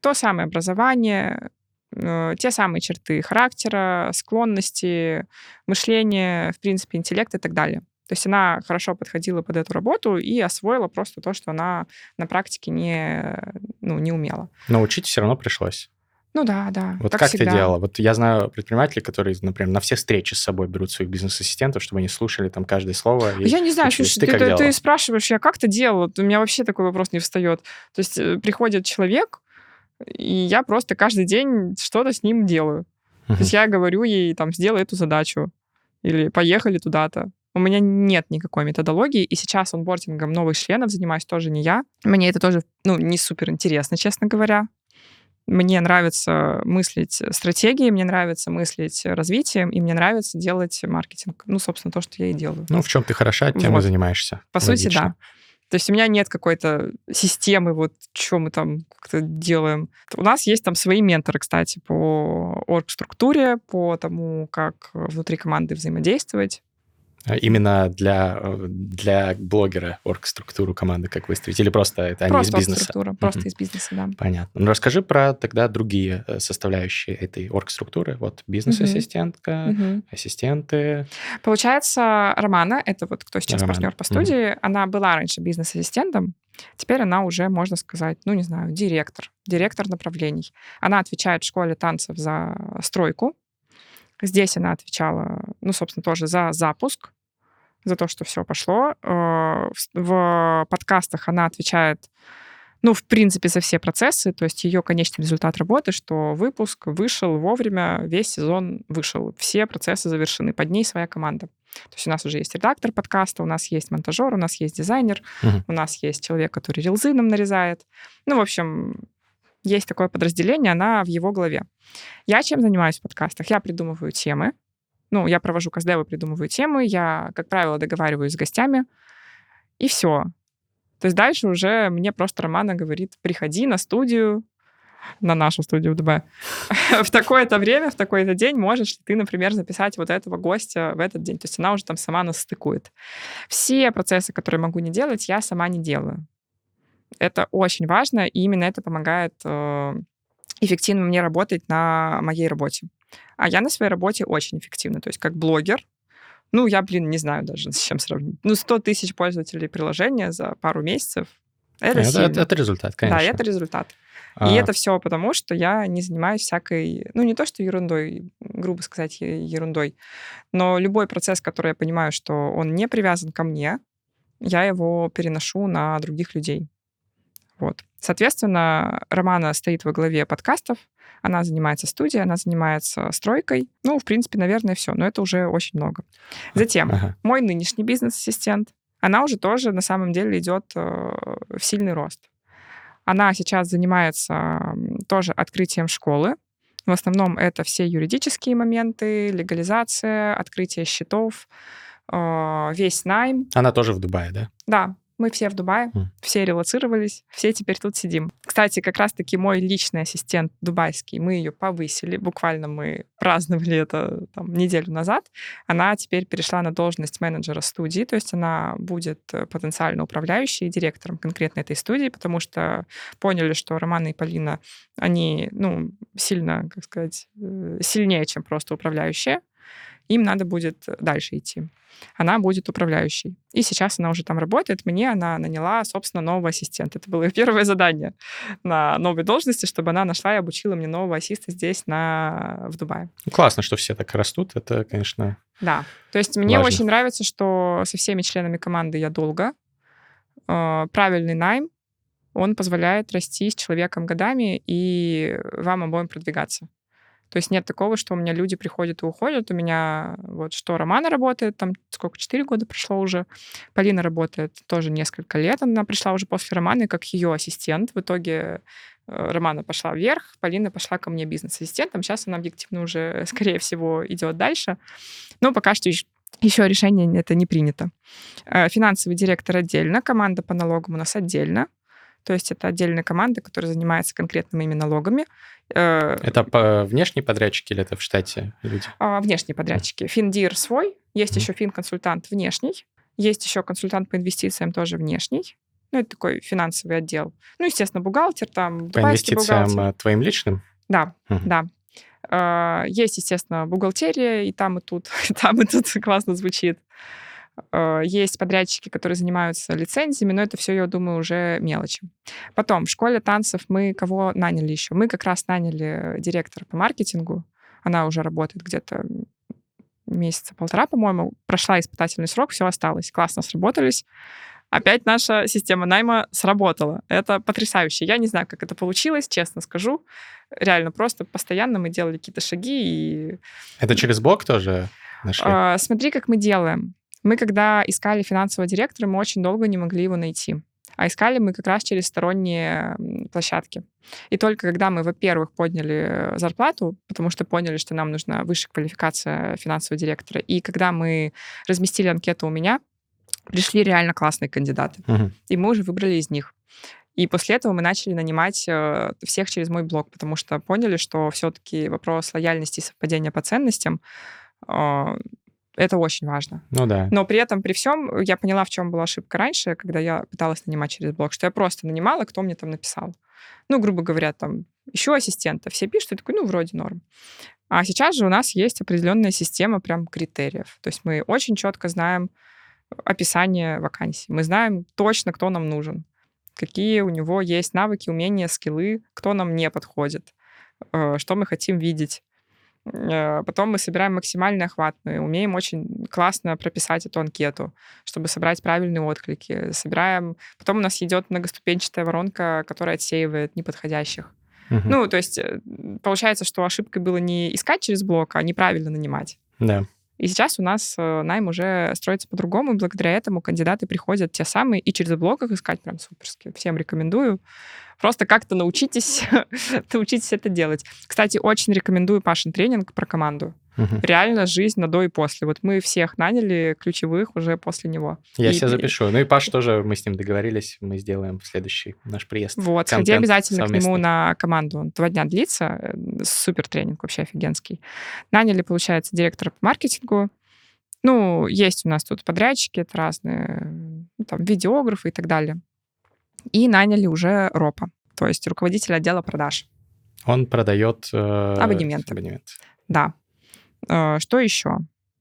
То самое образование, э, те самые черты характера, склонности, мышления, в принципе, интеллект и так далее. То есть она хорошо подходила под эту работу и освоила просто то, что она на практике не, ну, не умела. Научить все равно пришлось. Ну да, да. Вот как как всегда. ты делала? Вот я знаю предпринимателей, которые, например, на все встречи с собой берут своих бизнес-ассистентов, чтобы они слушали там каждое слово. Я не знаю, учились. слушай, Ты ты, как ты- ты спрашиваешь, я как-то делала, у меня вообще такой вопрос не встает. То есть э, приходит человек, и я просто каждый день что-то с ним делаю. То Мгм. есть я говорю ей, там, сделай эту задачу, или поехали туда-то. У меня нет никакой методологии, и сейчас онбордингом новых членов занимаюсь тоже не я. Мне это тоже, ну, не супер интересно, честно говоря. Мне нравится мыслить стратегией, мне нравится мыслить развитием, и мне нравится делать маркетинг. Ну, собственно, то, что я и делаю. Ну, в чем ты хороша, тем и Вот. занимаешься. По сути, Логично. да. То есть у меня нет какой-то системы, вот что мы там как-то делаем. У нас есть там свои менторы, кстати, по орг-структуре, по тому, как внутри команды взаимодействовать. А Именно для, э, для блогера орг-структуру команды как выстроить? Или просто это они Просто из бизнеса? структура, просто Мгм. из бизнеса, да. Понятно. Ну, расскажи про тогда другие э, составляющие этой орг-структуры. Вот бизнес-ассистентка, Мгм. ассистенты. Получается, Романа, это вот кто сейчас Романа. партнер по студии, она была раньше бизнес-ассистентом, теперь она уже, можно сказать, ну, не знаю, директор, директор направлений. Она отвечает в школе танцев за стройку. Здесь она отвечала, ну, собственно, тоже за запуск, за то, что все пошло. Э, В подкастах она отвечает ну, в принципе, за все процессы, то есть ее конечный результат работы, что выпуск вышел вовремя, весь сезон вышел, все процессы завершены, под ней своя команда. То есть у нас уже есть редактор подкаста, у нас есть монтажер, у нас есть дизайнер, Мгм. у нас есть человек, который рилзы нам нарезает. Ну, в общем, есть такое подразделение, она в его главе. Я чем занимаюсь в подкастах? Я придумываю темы, ну, я провожу каздевы, придумываю темы, я, как правило, договариваюсь с гостями, и все. То есть дальше уже мне просто Романа говорит, приходи на студию, на нашу студию в Дубае, в такое-то время, в такой-то день можешь ли ты, например, записать вот этого гостя в этот день. То есть она уже там сама нас стыкует. Все процессы, которые могу не делать, я сама не делаю. Это очень важно, и именно это помогает э, эффективно мне работать на моей работе. А я на своей работе очень эффективна. То есть как блогер, ну, я, блин, не знаю даже, с чем сравнить. Ну, 100 тысяч пользователей приложения за пару месяцев. Это, Это, это- это результат, конечно. Да, это результат. А, И это все потому, что я не занимаюсь всякой, ну не то что ерундой, грубо сказать, ерундой, но любой процесс, который я понимаю, что он не привязан ко мне, я его переношу на других людей. Вот. Соответственно, Романа стоит во главе подкастов, она занимается студией, она занимается стройкой. Ну, в принципе, наверное, все, но это уже очень много. Затем, ага. мой нынешний бизнес-ассистент, она уже тоже на самом деле идет э, в сильный рост. Она сейчас занимается тоже открытием школы. В основном это все юридические моменты, легализация, открытие счетов, э, весь найм. Она тоже в Дубае, да? Да, мы все в Дубае, М. все релацировались, все теперь тут сидим. Кстати, как раз-таки мой личный ассистент дубайский, мы ее повысили, буквально мы праздновали это там, неделю назад. Она теперь перешла на должность менеджера студии, то есть она будет э, потенциально управляющей и директором конкретно этой студии, потому что поняли, что Романа и Полина, они, ну, сильно, как сказать, э, сильнее, чем просто управляющие. Им надо будет дальше идти она будет управляющей. И сейчас она уже там работает. Мне она наняла, собственно, нового ассистента. Это было ее первое задание на новой должности, чтобы она нашла и обучила мне нового ассиста здесь, на... в Дубае. Ну, Классно, что все так растут. Это, конечно... Да. То есть мне Важно. очень нравится, что со всеми членами команды я долго. Э, Правильный найм, он позволяет расти с человеком годами и вам обоим продвигаться. То есть нет такого, что у меня люди приходят и уходят. У меня вот что Романа работает, там сколько, 4 года прошло уже. Полина работает тоже несколько лет. Она пришла уже после Романа как ее ассистент. В итоге э, Романа пошла вверх, Полина пошла ко мне бизнес-ассистентом. Сейчас она объективно уже, скорее всего, идет дальше. Но пока что еще решение это не принято. Э, Финансовый директор отдельно, команда по налогам у нас отдельно. То есть это отдельная команда, которая занимается конкретно моими налогами. Э, Это по внешние подрядчики или это в штате люди? а, внешние подрядчики. Финдир свой, есть Мгм. еще финконсультант внешний, есть еще консультант по инвестициям тоже внешний. Ну, это такой финансовый отдел. Ну, естественно, бухгалтер там, По инвестициям бухгалтер. э, твоим личным? Да, Мгм. да. Есть, естественно, бухгалтерия, и там, и тут, и там, и тут классно звучит. А, Есть подрядчики, которые занимаются лицензиями, но это все, я думаю, уже мелочи. Потом, в школе танцев мы кого наняли еще? Мы как раз наняли директора по маркетингу. Она уже работает где-то месяца полтора, по-моему. Прошла испытательный срок, все осталось. Классно сработались. Опять наша система найма сработала. Это потрясающе. Я не знаю, как это получилось, честно скажу. Реально, просто постоянно мы делали какие-то шаги и Это через блог тоже нашли? а, смотри, как мы делаем. Мы, когда искали финансового директора, мы очень долго не могли его найти. А искали мы как раз через сторонние площадки. И только когда мы, во-первых, подняли зарплату, потому что поняли, что нам нужна высшая квалификация финансового директора, и когда мы разместили анкету у меня, пришли реально классные кандидаты. Мгм. И мы уже выбрали из них. И после этого мы начали нанимать э, всех через мой блог, потому что поняли, что все-таки вопрос лояльности и совпадения по ценностям э, Это очень важно. Ну да. Но при этом, при всем, я поняла, в чем была ошибка раньше, когда я пыталась нанимать через блог, что я просто нанимала, кто мне там написал. Ну, грубо говоря, там, еще ассистента. Все пишут, и такой, ну, вроде норм. А сейчас же у нас есть определенная система прям критериев. То есть мы очень четко знаем описание вакансий. Мы знаем точно, кто нам нужен, какие у него есть навыки, умения, скиллы, кто нам не подходит, э, что мы хотим видеть. Э, потом мы собираем максимальный охват. Мы умеем очень классно прописать эту анкету, чтобы собрать правильные отклики. Собираем... Потом у нас идет многоступенчатая воронка, которая отсеивает неподходящих. Мгм. Ну, то есть э, получается, что ошибкой было не искать через блок, а неправильно нанимать. Да. И сейчас у нас э, найм уже строится по-другому, и благодаря этому кандидаты приходят те самые, и через блог их искать прям суперски. Всем рекомендую. Просто как-то научитесь, научитесь это делать. Кстати, очень рекомендую Пашин тренинг про команду. Мгм. Реально жизнь на до и после. Вот мы всех наняли ключевых уже после него. Я И- себе запишу. Ну и Паш тоже, мы с ним договорились, мы сделаем следующий наш приезд. Вот, сходи обязательно к нему совместный. на команду. Он два дня длится. э, Супер тренинг вообще офигенский. Наняли, получается, директора по маркетингу. Ну, есть у нас тут подрядчики, это разные, ну, там, видеографы и так далее. И наняли уже РОПа, то есть руководителя отдела продаж. Он продает... э, Абонементы. абонемент. Да. Э, Что еще?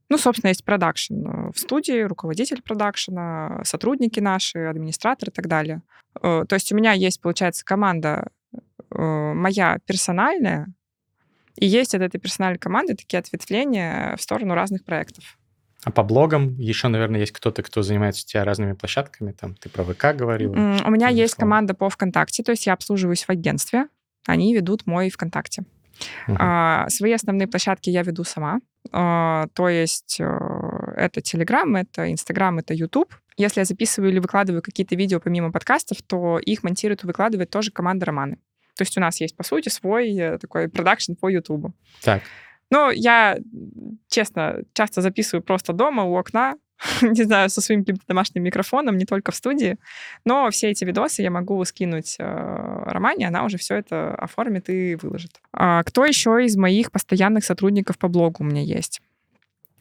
Ну, собственно, есть продакшн э, в студии, руководитель продакшена, сотрудники наши, администратор и так далее. Э, То есть у меня есть, получается, команда э, моя персональная, и есть от этой персональной команды такие ответвления в сторону разных проектов. А по блогам еще, наверное, есть кто-то, кто занимается у тебя разными площадками. Там ты про ВК говорил. М, У меня есть словом. команда по ВКонтакте, то есть я обслуживаюсь в агентстве, они ведут мой ВКонтакте. А, свои основные площадки я веду сама. А, то есть э, это Telegram, это Instagram, это YouTube. Если я записываю или выкладываю какие-то видео помимо подкастов, то их монтирует и выкладывает тоже команда Романы. То есть у нас есть, по сути, свой э, такой продакшн по YouTube. Так, Но я, честно, часто записываю просто дома, у окна, не знаю, со своим каким-то домашним микрофоном, не только в студии. Но все эти видосы я могу скинуть э, Романе, она уже все это оформит и выложит. А кто еще из моих постоянных сотрудников по блогу у меня есть?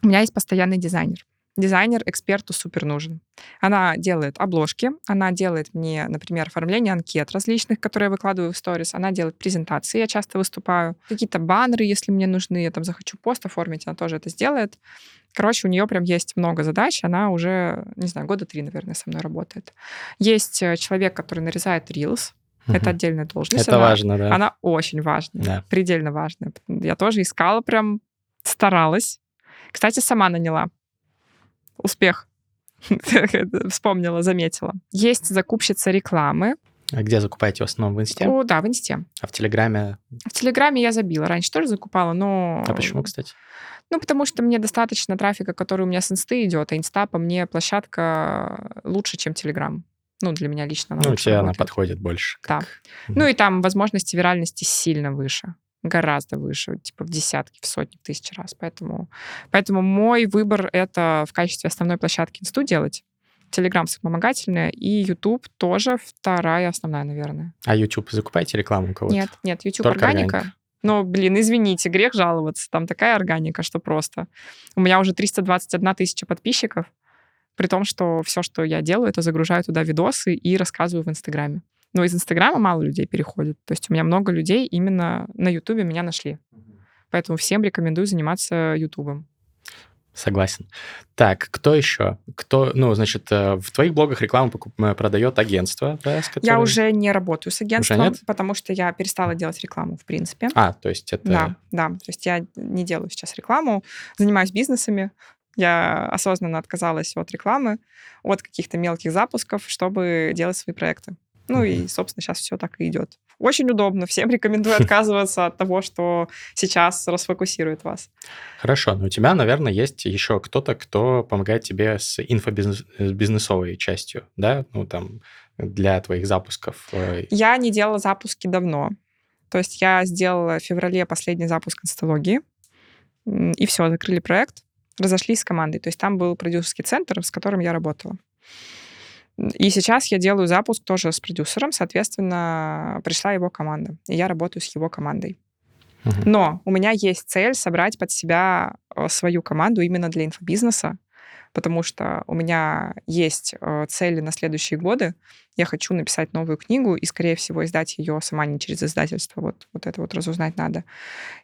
У меня есть постоянный дизайнер. Дизайнер эксперту супер нужен. Она делает обложки, она делает мне, например, оформление анкет различных, которые я выкладываю в сторис, она делает презентации, я часто выступаю, какие-то баннеры, если мне нужны, я там захочу пост оформить, она тоже это сделает. Короче, у нее прям есть много задач, она уже, не знаю, года три, наверное, со мной работает. Есть э, человек, который нарезает Reels, Мгм. это отдельная должность. это она- важно, да. Она очень важная, Да. предельно важная. Я тоже искала, прям старалась. Кстати, сама наняла. Успех. Вспомнила, заметила. Есть закупщица рекламы. А где закупаете в основном в Инсте? О, да, в Инсте. А в Телеграме? В Телеграме я забила. Раньше тоже закупала, но... А почему, кстати? Ну, потому что мне достаточно трафика, который у меня с Инсты идет, а Инста по мне площадка лучше, чем Телеграм. Ну, для меня лично она Ну, тебе она работает. подходит больше. Да. как- Ну и там возможности виральности сильно выше, гораздо выше, типа в десятки, в сотни тысяч раз. Поэтому, поэтому мой выбор — это в качестве основной площадки инсту делать. Телеграм вспомогательная, и YouTube тоже вторая основная, наверное. А YouTube закупаете рекламу у кого-то? Нет, нет, YouTube Только органика. органика. Но, блин, извините, грех жаловаться. Там такая органика, что просто. У меня уже 321 тысяча подписчиков, при том, что все, что я делаю, это загружаю туда видосы и рассказываю в Инстаграме. Но из Инстаграма мало людей переходит. То есть у меня много людей именно на Ютубе меня нашли. Поэтому всем рекомендую заниматься Ютубом. Согласен. Так, кто еще? Кто, ну, значит, э, в твоих блогах рекламу покуп- э, продает агентство, да, с Я которым- уже не работаю с агентством, нет? потому что я перестала делать рекламу, в принципе. А, то есть это... Да, да. То есть я не делаю сейчас рекламу, занимаюсь бизнесами. Я осознанно отказалась от рекламы, от каких-то мелких запусков, чтобы делать свои проекты. Ну и, собственно, сейчас все так и идет. Очень удобно. Всем рекомендую отказываться от того, что сейчас расфокусирует вас. Хорошо, но у тебя, наверное, есть еще кто-то, кто помогает тебе с инфобизнесовой частью, да? Ну, там, для твоих запусков. э, Я не делала запуски давно. То есть я сделала в феврале последний запуск инсталогии, и все, закрыли проект, разошлись с командой. То есть там был продюсерский центр, с которым я работала. И сейчас я делаю запуск тоже с продюсером, соответственно, пришла его команда, и я работаю с его командой. Мгм. Но у меня есть цель собрать под себя э, свою команду именно для инфобизнеса, потому что у меня есть э, цели на следующие годы. Я хочу написать новую книгу и, скорее всего, издать ее сама не через издательство. Вот, вот это вот разузнать надо.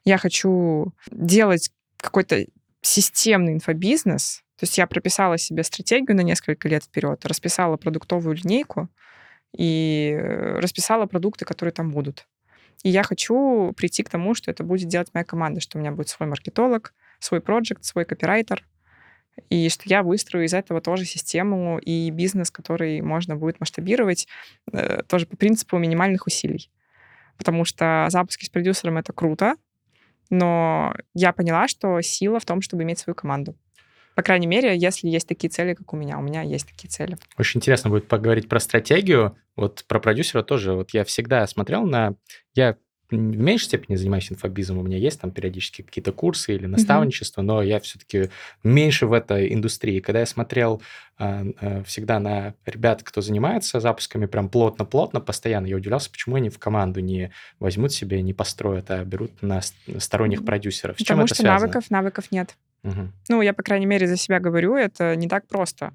Я хочу делать какой-то системный инфобизнес. То есть я прописала себе стратегию на несколько лет вперед, расписала продуктовую линейку и э, расписала продукты, которые там будут. И я хочу прийти к тому, что это будет делать моя команда, что у меня будет свой маркетолог, свой проект, свой копирайтер, и что я выстрою из этого тоже систему и бизнес, который можно будет масштабировать э, тоже по принципу минимальных усилий. Потому что запуски с продюсером — это круто, но я поняла, что сила в том, чтобы иметь свою команду. По крайней мере, если есть такие цели, как у меня. У меня есть такие цели. Очень интересно будет поговорить про стратегию. Вот про продюсера тоже. Вот я всегда смотрел на... Я в меньшей степени занимаюсь инфобизом, у меня есть там периодически какие-то курсы или наставничество, но я все-таки меньше в этой индустрии. Когда я смотрел а, а, всегда на ребят, кто занимается запусками прям плотно-плотно, постоянно, я удивлялся, почему они в команду не возьмут себе, не построят, а берут на сторонних продюсеров. С чем Потому это что связано? навыков, навыков нет. Мгм. Ну, я, по крайней мере, за себя говорю, это не так просто.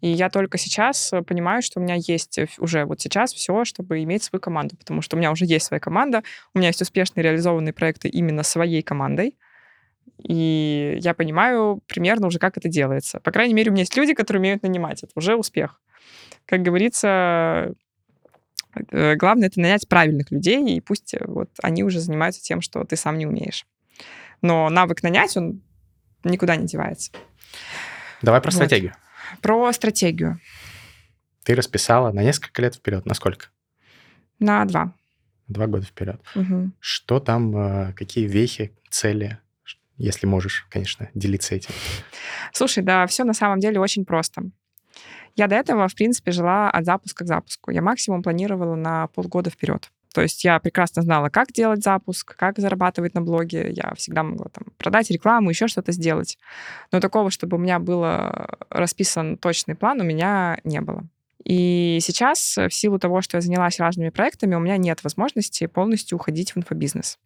И я только сейчас э, понимаю, что у меня есть э, уже вот сейчас все, чтобы иметь свою команду, потому что у меня уже есть своя команда, у меня есть успешные реализованные проекты именно своей командой, и я понимаю примерно уже, как это делается. По крайней мере, у меня есть люди, которые умеют нанимать. Это уже успех. Как говорится, э, главное — это нанять правильных людей, и пусть вот они уже занимаются тем, что ты сам не умеешь. Но навык нанять, он никуда не девается. Давай про Вот. стратегию. Про стратегию. Ты расписала на несколько лет вперед. На сколько? На два. Два года вперед. Мгм. Что там, э, какие вехи, цели, если можешь, конечно, делиться этим. Слушай, да, все на самом деле очень просто. Я до этого, в принципе, жила от запуска к запуску. Я максимум планировала на полгода вперед. То есть я прекрасно знала, как делать запуск, как зарабатывать на блоге. Я всегда могла там продать рекламу, еще что-то сделать. Но такого, чтобы у меня был расписан точный план, у меня не было. И сейчас, в силу того, что я занялась разными проектами, у меня нет возможности полностью уходить в инфобизнес.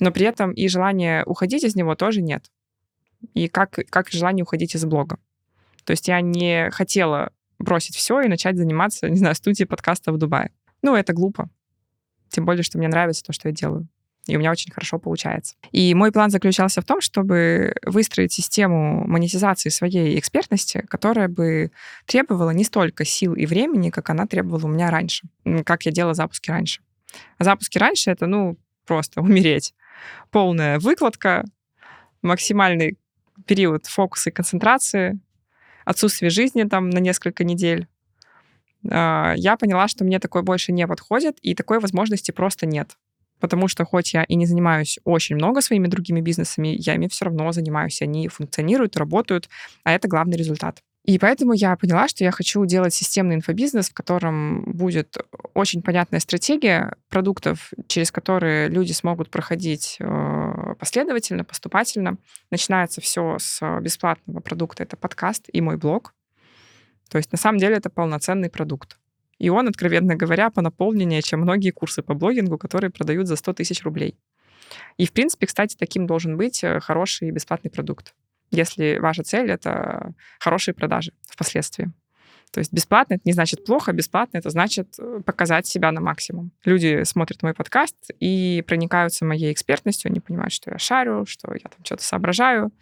Но при этом и желания уходить из него тоже нет. И как, как желание уходить из блога. То есть я не хотела бросить все и начать заниматься, не знаю, студией подкаста в Дубае. Ну, это глупо. Тем более, что мне нравится то, что я делаю. И у меня очень хорошо получается. И мой план заключался в том, чтобы выстроить систему монетизации своей экспертности, которая бы требовала не столько сил и времени, как она требовала у меня раньше, как я делала запуски раньше. А запуски раньше — это, ну, просто умереть. Полная выкладка, максимальный период фокуса и концентрации, отсутствие жизни там на несколько недель. А, Я поняла, что мне такое больше не подходит, и такой возможности просто нет. Потому что хоть я и не занимаюсь очень много своими другими бизнесами, я ими все равно занимаюсь, они функционируют, работают, а это главный результат. И поэтому я поняла, что я хочу делать системный инфобизнес, в котором будет очень понятная стратегия продуктов, через которые люди смогут проходить э, последовательно, поступательно. Начинается все с бесплатного продукта, это подкаст и мой блог. То есть на самом деле это полноценный продукт. И он, откровенно говоря, по наполненнее, чем многие курсы по блогингу, которые продают за 100 тысяч рублей. И, в принципе, кстати, таким должен быть э, хороший бесплатный продукт если ваша цель — это хорошие продажи впоследствии. То есть бесплатно — это не значит плохо, бесплатно — это значит э, показать себя на максимум. Люди смотрят мой подкаст и проникаются моей экспертностью, они понимают, что я шарю, что я там что-то соображаю,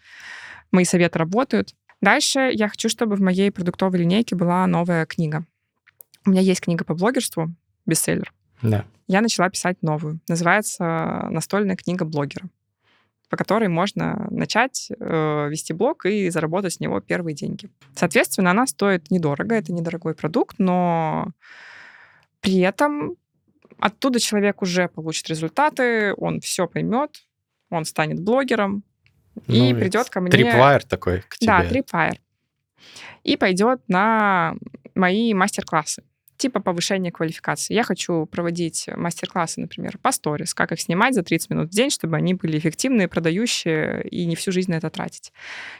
мои советы работают. Дальше я хочу, чтобы в моей продуктовой линейке была новая книга. У меня есть книга по блогерству, бестселлер. Да. Я начала писать новую. Называется «Настольная книга блогера» по которой можно начать э, вести блог и заработать с него первые деньги. Соответственно, она стоит недорого, это недорогой продукт, но при этом оттуда человек уже получит результаты, он все поймет, он станет блогером и Ну, придет ко мне... Трипвайр такой к тебе. Да, Tripwire. И пойдет на мои мастер-классы. типа повышения квалификации. Я хочу проводить мастер-классы, например, по сторис, как их снимать за 30 минут в день, чтобы они были эффективные, продающие и не всю жизнь на это тратить.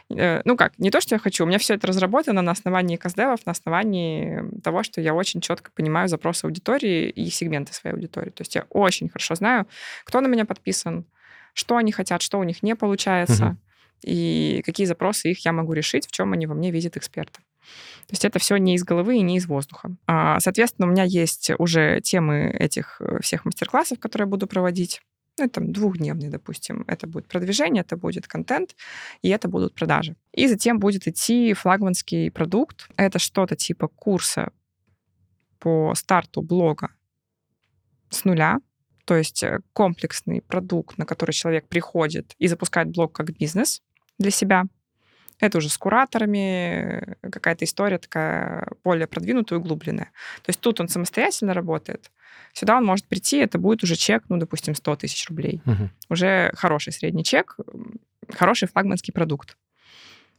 Э, ну как, не то, что я хочу, у меня все это разработано на основании каздевов, на основании того, что я очень четко понимаю запросы аудитории и сегменты своей аудитории. То есть я очень хорошо знаю, кто на меня подписан, что они хотят, что у них не получается, угу. и какие запросы их я могу решить, в чем они во мне видят эксперта. То есть это все не из головы и не из воздуха. А, соответственно, у меня есть уже темы этих э, всех мастер-классов, которые я буду проводить. Ну, это двухдневный, допустим. Это будет продвижение, это будет контент, и это будут продажи. И затем будет идти флагманский продукт. Это что-то типа курса по старту блога с нуля, то есть э, комплексный продукт, на который человек приходит и запускает блог как бизнес для себя. Это уже с кураторами, э, какая-то история такая более продвинутая, углубленная. То есть тут он самостоятельно работает. Сюда он может прийти, это будет уже чек, ну, допустим, 100 тысяч рублей. Угу. Уже хороший средний чек, хороший флагманский продукт.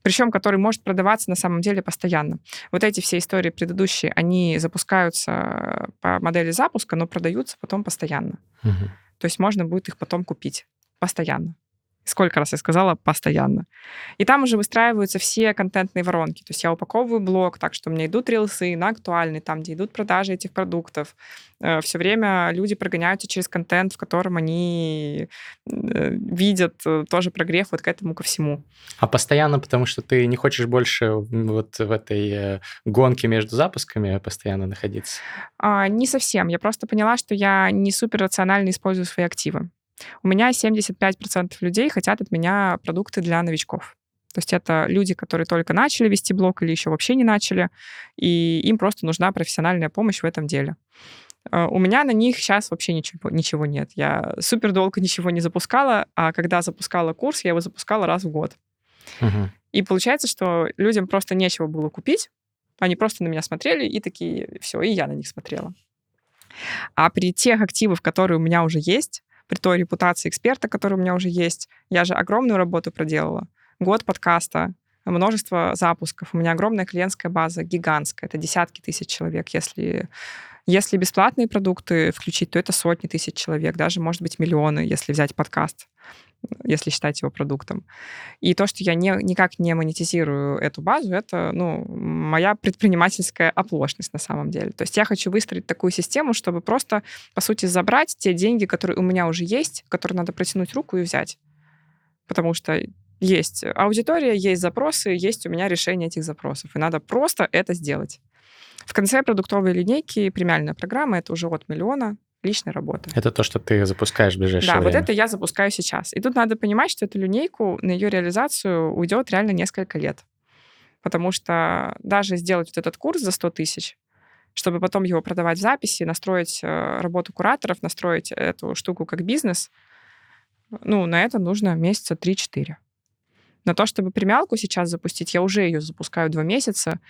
Причем, который может продаваться на самом деле постоянно. Вот эти все истории предыдущие, они запускаются по модели запуска, но продаются потом постоянно. Угу. То есть можно будет их потом купить постоянно. Сколько раз я сказала постоянно. И там уже выстраиваются все контентные воронки. То есть я упаковываю блог так, что у меня идут рилсы на актуальный, там, где идут продажи этих продуктов. Э, Все время люди прогоняются через контент, в котором они э, видят э, тоже прогрев вот к этому ко всему. А постоянно, потому что ты не хочешь больше вот в этой гонке между запусками постоянно находиться? А, не совсем. Я просто поняла, что я не супер рационально использую свои активы. У меня 75% людей хотят от меня продукты для новичков. То есть это люди, которые только начали вести блог или еще вообще не начали, и им просто нужна профессиональная помощь в этом деле. Э, у меня на них сейчас вообще ничего, ничего нет. Я супер долго ничего не запускала, а когда запускала курс, я его запускала раз в год. Угу. И получается, что людям просто нечего было купить, они просто на меня смотрели и такие, все, и я на них смотрела. А при тех активах, которые у меня уже есть, при той репутации эксперта, которая у меня уже есть. Я же огромную работу проделала. Год подкаста, множество запусков. У меня огромная клиентская база, гигантская. Это десятки тысяч человек. Если, если бесплатные продукты включить, то это сотни тысяч человек, даже, может быть, миллионы, если взять подкаст если считать его продуктом. И то, что я не, никак не монетизирую эту базу, это ну, моя предпринимательская оплошность на самом деле. То есть я хочу выстроить такую систему, чтобы просто, по сути, забрать те деньги, которые у меня уже есть, которые надо протянуть руку и взять. Потому что есть аудитория, есть запросы, есть у меня решение этих запросов. И надо просто это сделать. В конце продуктовой линейки премиальная программа — это уже от миллиона личной работы. Это то, что ты запускаешь в ближайшее да, время. Да, вот это я запускаю сейчас. И тут надо понимать, что эту линейку, на ее реализацию уйдет реально несколько лет. Потому что даже сделать вот этот курс за 100 тысяч, чтобы потом его продавать в записи, настроить э, работу кураторов, настроить эту штуку как бизнес, ну, на это нужно месяца 3-4. На то, чтобы премиалку сейчас запустить, я уже ее запускаю два месяца,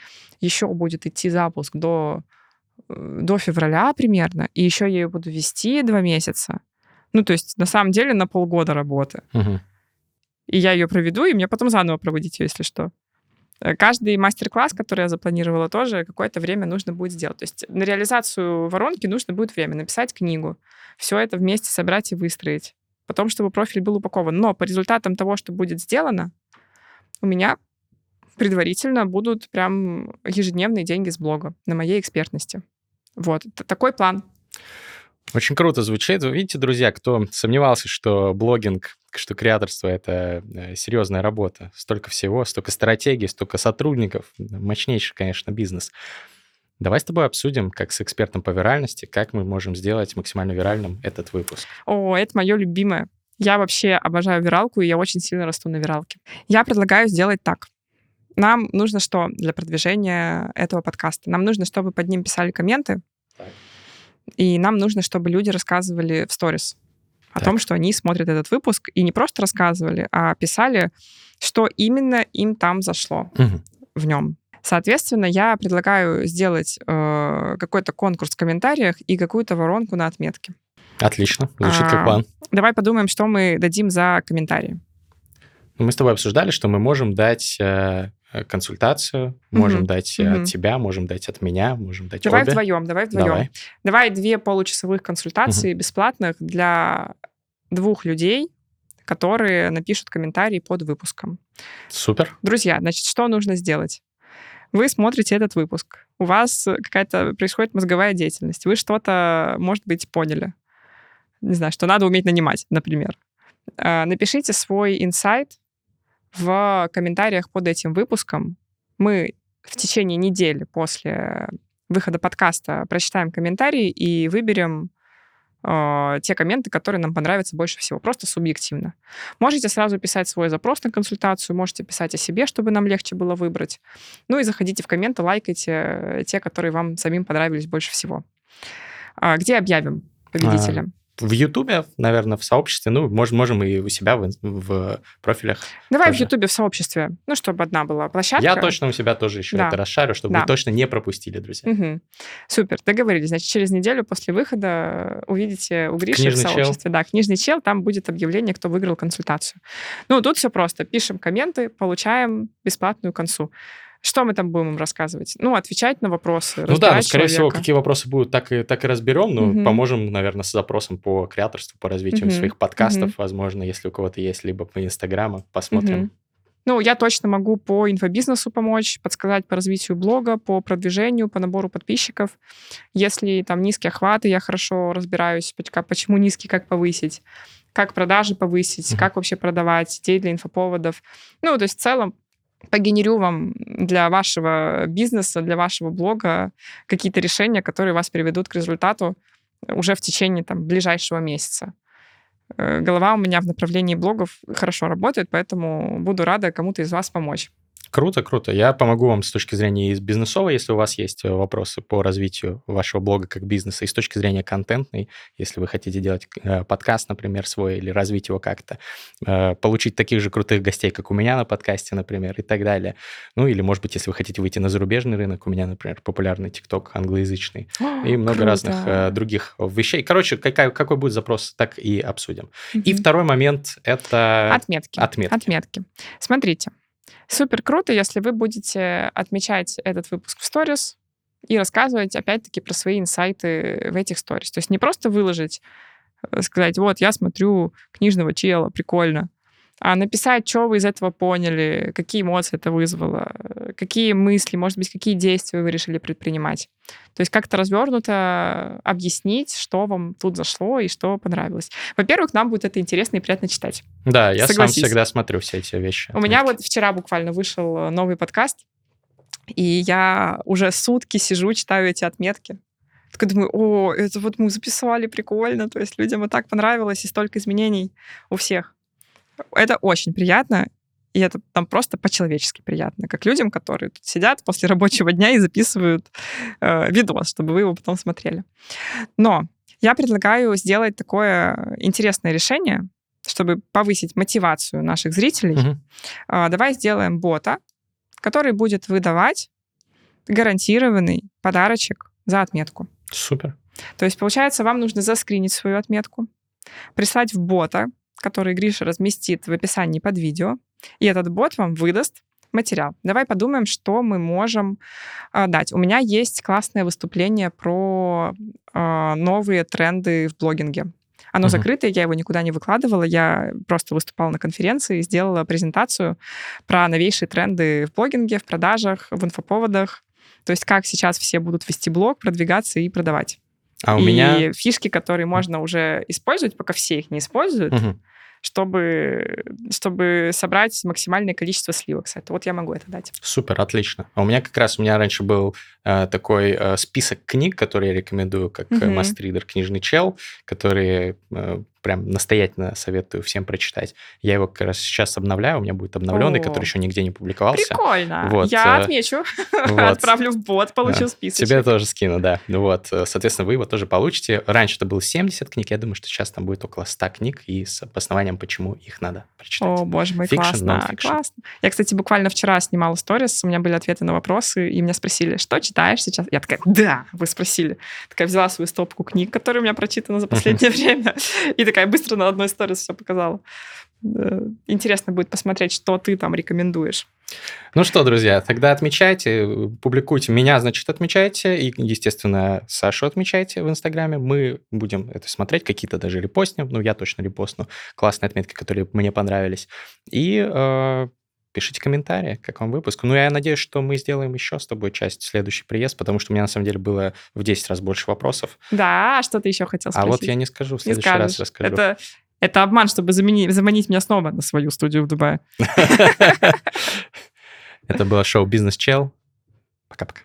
еще будет идти запуск до до февраля примерно, и еще я ее буду вести два месяца. Ну, то есть, на самом деле, на полгода работы. Угу. И я ее проведу, и мне потом заново проводить ее, если что. Э, каждый мастер-класс, который я запланировала, тоже какое-то время нужно будет сделать. То есть на реализацию воронки нужно будет время, написать книгу, все это вместе собрать и выстроить. Потом, чтобы профиль был упакован. Но по результатам того, что будет сделано, у меня предварительно будут прям ежедневные деньги с блога на моей экспертности. Вот, такой план. Очень круто звучит. Вы видите, друзья, кто сомневался, что блогинг, что креаторство — это э, серьезная работа. Столько всего, столько стратегий, столько сотрудников. Мощнейший, конечно, бизнес. Давай с тобой обсудим, как с экспертом по виральности, как мы можем сделать максимально виральным этот выпуск. О, это мое любимое. Я вообще обожаю виралку, и я очень сильно расту на виралке. Я предлагаю сделать так. Нам нужно что для продвижения этого подкаста? Нам нужно, чтобы под ним писали комменты, и нам нужно, чтобы люди рассказывали в сторис о так. том, что они смотрят этот выпуск, и не просто рассказывали, а писали, что именно им там зашло угу. в нем. Соответственно, я предлагаю сделать э, какой-то конкурс в комментариях и какую-то воронку на отметке. Отлично, звучит а, как план. Давай подумаем, что мы дадим за комментарии. Мы с тобой обсуждали, что мы можем дать э, э, консультацию, можем Мгм. дать э, Мгм. от тебя, можем дать от меня, можем дать Давай обе. вдвоем, давай вдвоем. Давай. Давай две получасовых консультации бесплатных для двух людей, которые напишут комментарии под выпуском. Супер. Друзья, значит, что нужно сделать? Вы смотрите этот выпуск, у вас какая-то происходит мозговая деятельность, вы что-то, может быть, поняли. Не знаю, что надо уметь нанимать, например. А, Напишите свой инсайт в комментариях под этим выпуском. Мы в течение недели после выхода подкаста прочитаем комментарии и выберем э, те комменты, которые нам понравятся больше всего, просто субъективно. Можете сразу писать свой запрос на консультацию, можете писать о себе, чтобы нам легче было выбрать. Ну и заходите в комменты, лайкайте э, те, которые вам самим понравились больше всего. А, Где объявим победителя? В Ютубе, наверное, в сообществе, ну, можем, можем и у себя в, в профилях. Давай в тоже. Ютубе в сообществе, ну, чтобы одна была площадка. Я точно у себя тоже еще Да. это расшарю, чтобы Да. вы точно не пропустили, друзья. Мгм. Супер, договорились. Значит, через неделю после выхода увидите у Гриши Книжный в чел. сообществе. Да, книжный чел, там будет объявление, кто выиграл консультацию. Ну, тут все просто. Пишем комменты, получаем бесплатную консу. Что мы там будем им рассказывать? Ну, отвечать на вопросы. Ну да, но, разбирать скорее всего, человека. какие вопросы будут, так и, так и разберем. Ну, Мгм. поможем, наверное, с запросом по креаторству, по развитию Мгм. своих подкастов, Мгм. возможно, если у кого-то есть, либо по Инстаграму. Посмотрим. Мгм. Ну, я точно могу по инфобизнесу помочь, подсказать по развитию блога, по продвижению, по набору подписчиков. Если там низкие охваты, я хорошо разбираюсь, почему низкие, как повысить, как продажи повысить, как вообще продавать, идеи для инфоповодов. Ну, то есть в целом погенерю вам для вашего бизнеса, для вашего блога какие-то решения, которые вас приведут к результату уже в течение там, ближайшего месяца. Э, Голова у меня в направлении блогов хорошо работает, поэтому буду рада кому-то из вас помочь. Круто, круто. Я помогу вам с точки зрения из бизнесовой, если у вас есть э, вопросы по развитию вашего блога как бизнеса, и с точки зрения контентной, если вы хотите делать э, подкаст, например, свой, или развить его как-то, э, получить таких же крутых гостей, как у меня на подкасте, например, и так далее. Ну, или, может быть, если вы хотите выйти на зарубежный рынок, у меня, например, популярный ТикТок англоязычный, и много Круто. разных других вещей. Короче, какая, какой будет запрос, так и обсудим. И Мгм. второй момент — это Отметки. отметки. Отметки. Смотрите, супер круто, если вы будете отмечать этот выпуск в сторис и рассказывать, опять-таки, про свои инсайты в этих сторис. То есть не просто выложить, э, сказать, вот, я смотрю книжного чела, прикольно, а написать, что вы из этого поняли, какие эмоции это вызвало, э, какие мысли, может быть, какие действия вы решили предпринимать. То есть как-то развернуто объяснить, что вам тут зашло и что понравилось. Во-первых, нам будет это интересно и приятно читать. Да, я Согласись. сам всегда смотрю все эти вещи. У меня вот вчера буквально вышел э, новый подкаст, и я уже сутки сижу, читаю эти отметки. Такой думаю, о, это вот мы записали, прикольно, то есть людям вот так понравилось, и столько изменений у всех. Это очень приятно, и это там просто по-человечески приятно, как людям, которые тут сидят после рабочего дня и записывают э, видос, чтобы вы его потом смотрели. Но я предлагаю сделать такое интересное решение, чтобы повысить мотивацию наших зрителей. Мгм. А, давай сделаем бота, который будет выдавать гарантированный подарочек за отметку. Супер. То есть, получается, вам нужно заскринить свою отметку, прислать в бота, который Гриша разместит в описании под видео, и этот бот вам выдаст материал. Давай подумаем, что мы можем а, дать. У меня есть классное выступление про а, новые тренды в блогинге. Оно Мгм. закрытое, я его никуда не выкладывала, я просто выступала на конференции и сделала презентацию про новейшие тренды в блогинге, в продажах, в инфоповодах. То есть как сейчас все будут вести блог, продвигаться и продавать. А у и меня... фишки, которые можно уже использовать, пока все их не используют, Мгм. чтобы, чтобы собрать максимальное количество сливок. Кстати, вот я могу это дать. Супер, отлично. А у меня как раз, у меня раньше был э, такой э, список книг, которые я рекомендую, как Мгм. мастридер, книжный чел, которые э, прям настоятельно советую всем прочитать. Я его как раз сейчас обновляю, у меня будет обновленный, О. который еще нигде не публиковался. Прикольно. Вот, я э, отмечу. вот. Отправлю в бот, получу Да. список. Тебе тоже скину, да. Вот, э, соответственно, вы его тоже получите. Раньше это было 70 книг, я думаю, что сейчас там будет около 100 книг и с обоснованием, почему их надо прочитать. О, боже мой, Fiction, классно, non-fiction. классно. Я, кстати, буквально вчера снимала сторис, у меня были ответы на вопросы, и меня спросили, что читаешь сейчас? Я такая, да, вы спросили. Такая взяла свою стопку книг, которые у меня прочитаны за последнее время, и такая быстро на одной сторис все показала. Э, Интересно будет посмотреть, что ты там рекомендуешь. Ну что, друзья, тогда отмечайте, публикуйте. Меня, значит, отмечайте. И, естественно, Сашу отмечайте в Инстаграме. Мы будем это смотреть, какие-то даже репостнем. Ну, я точно репостну. Классные отметки, которые мне понравились. И э, пишите комментарии, как вам выпуск. Ну, я надеюсь, что мы сделаем еще с тобой часть следующий приезд, потому что у меня, на самом деле, было в 10 раз больше вопросов. Да, что ты еще хотел спросить? А вот я не скажу, в следующий раз расскажу. Это, это обман, чтобы замени- заманить меня снова на свою студию в Дубае. Это было шоу «Бизнес Чел». Пока-пока.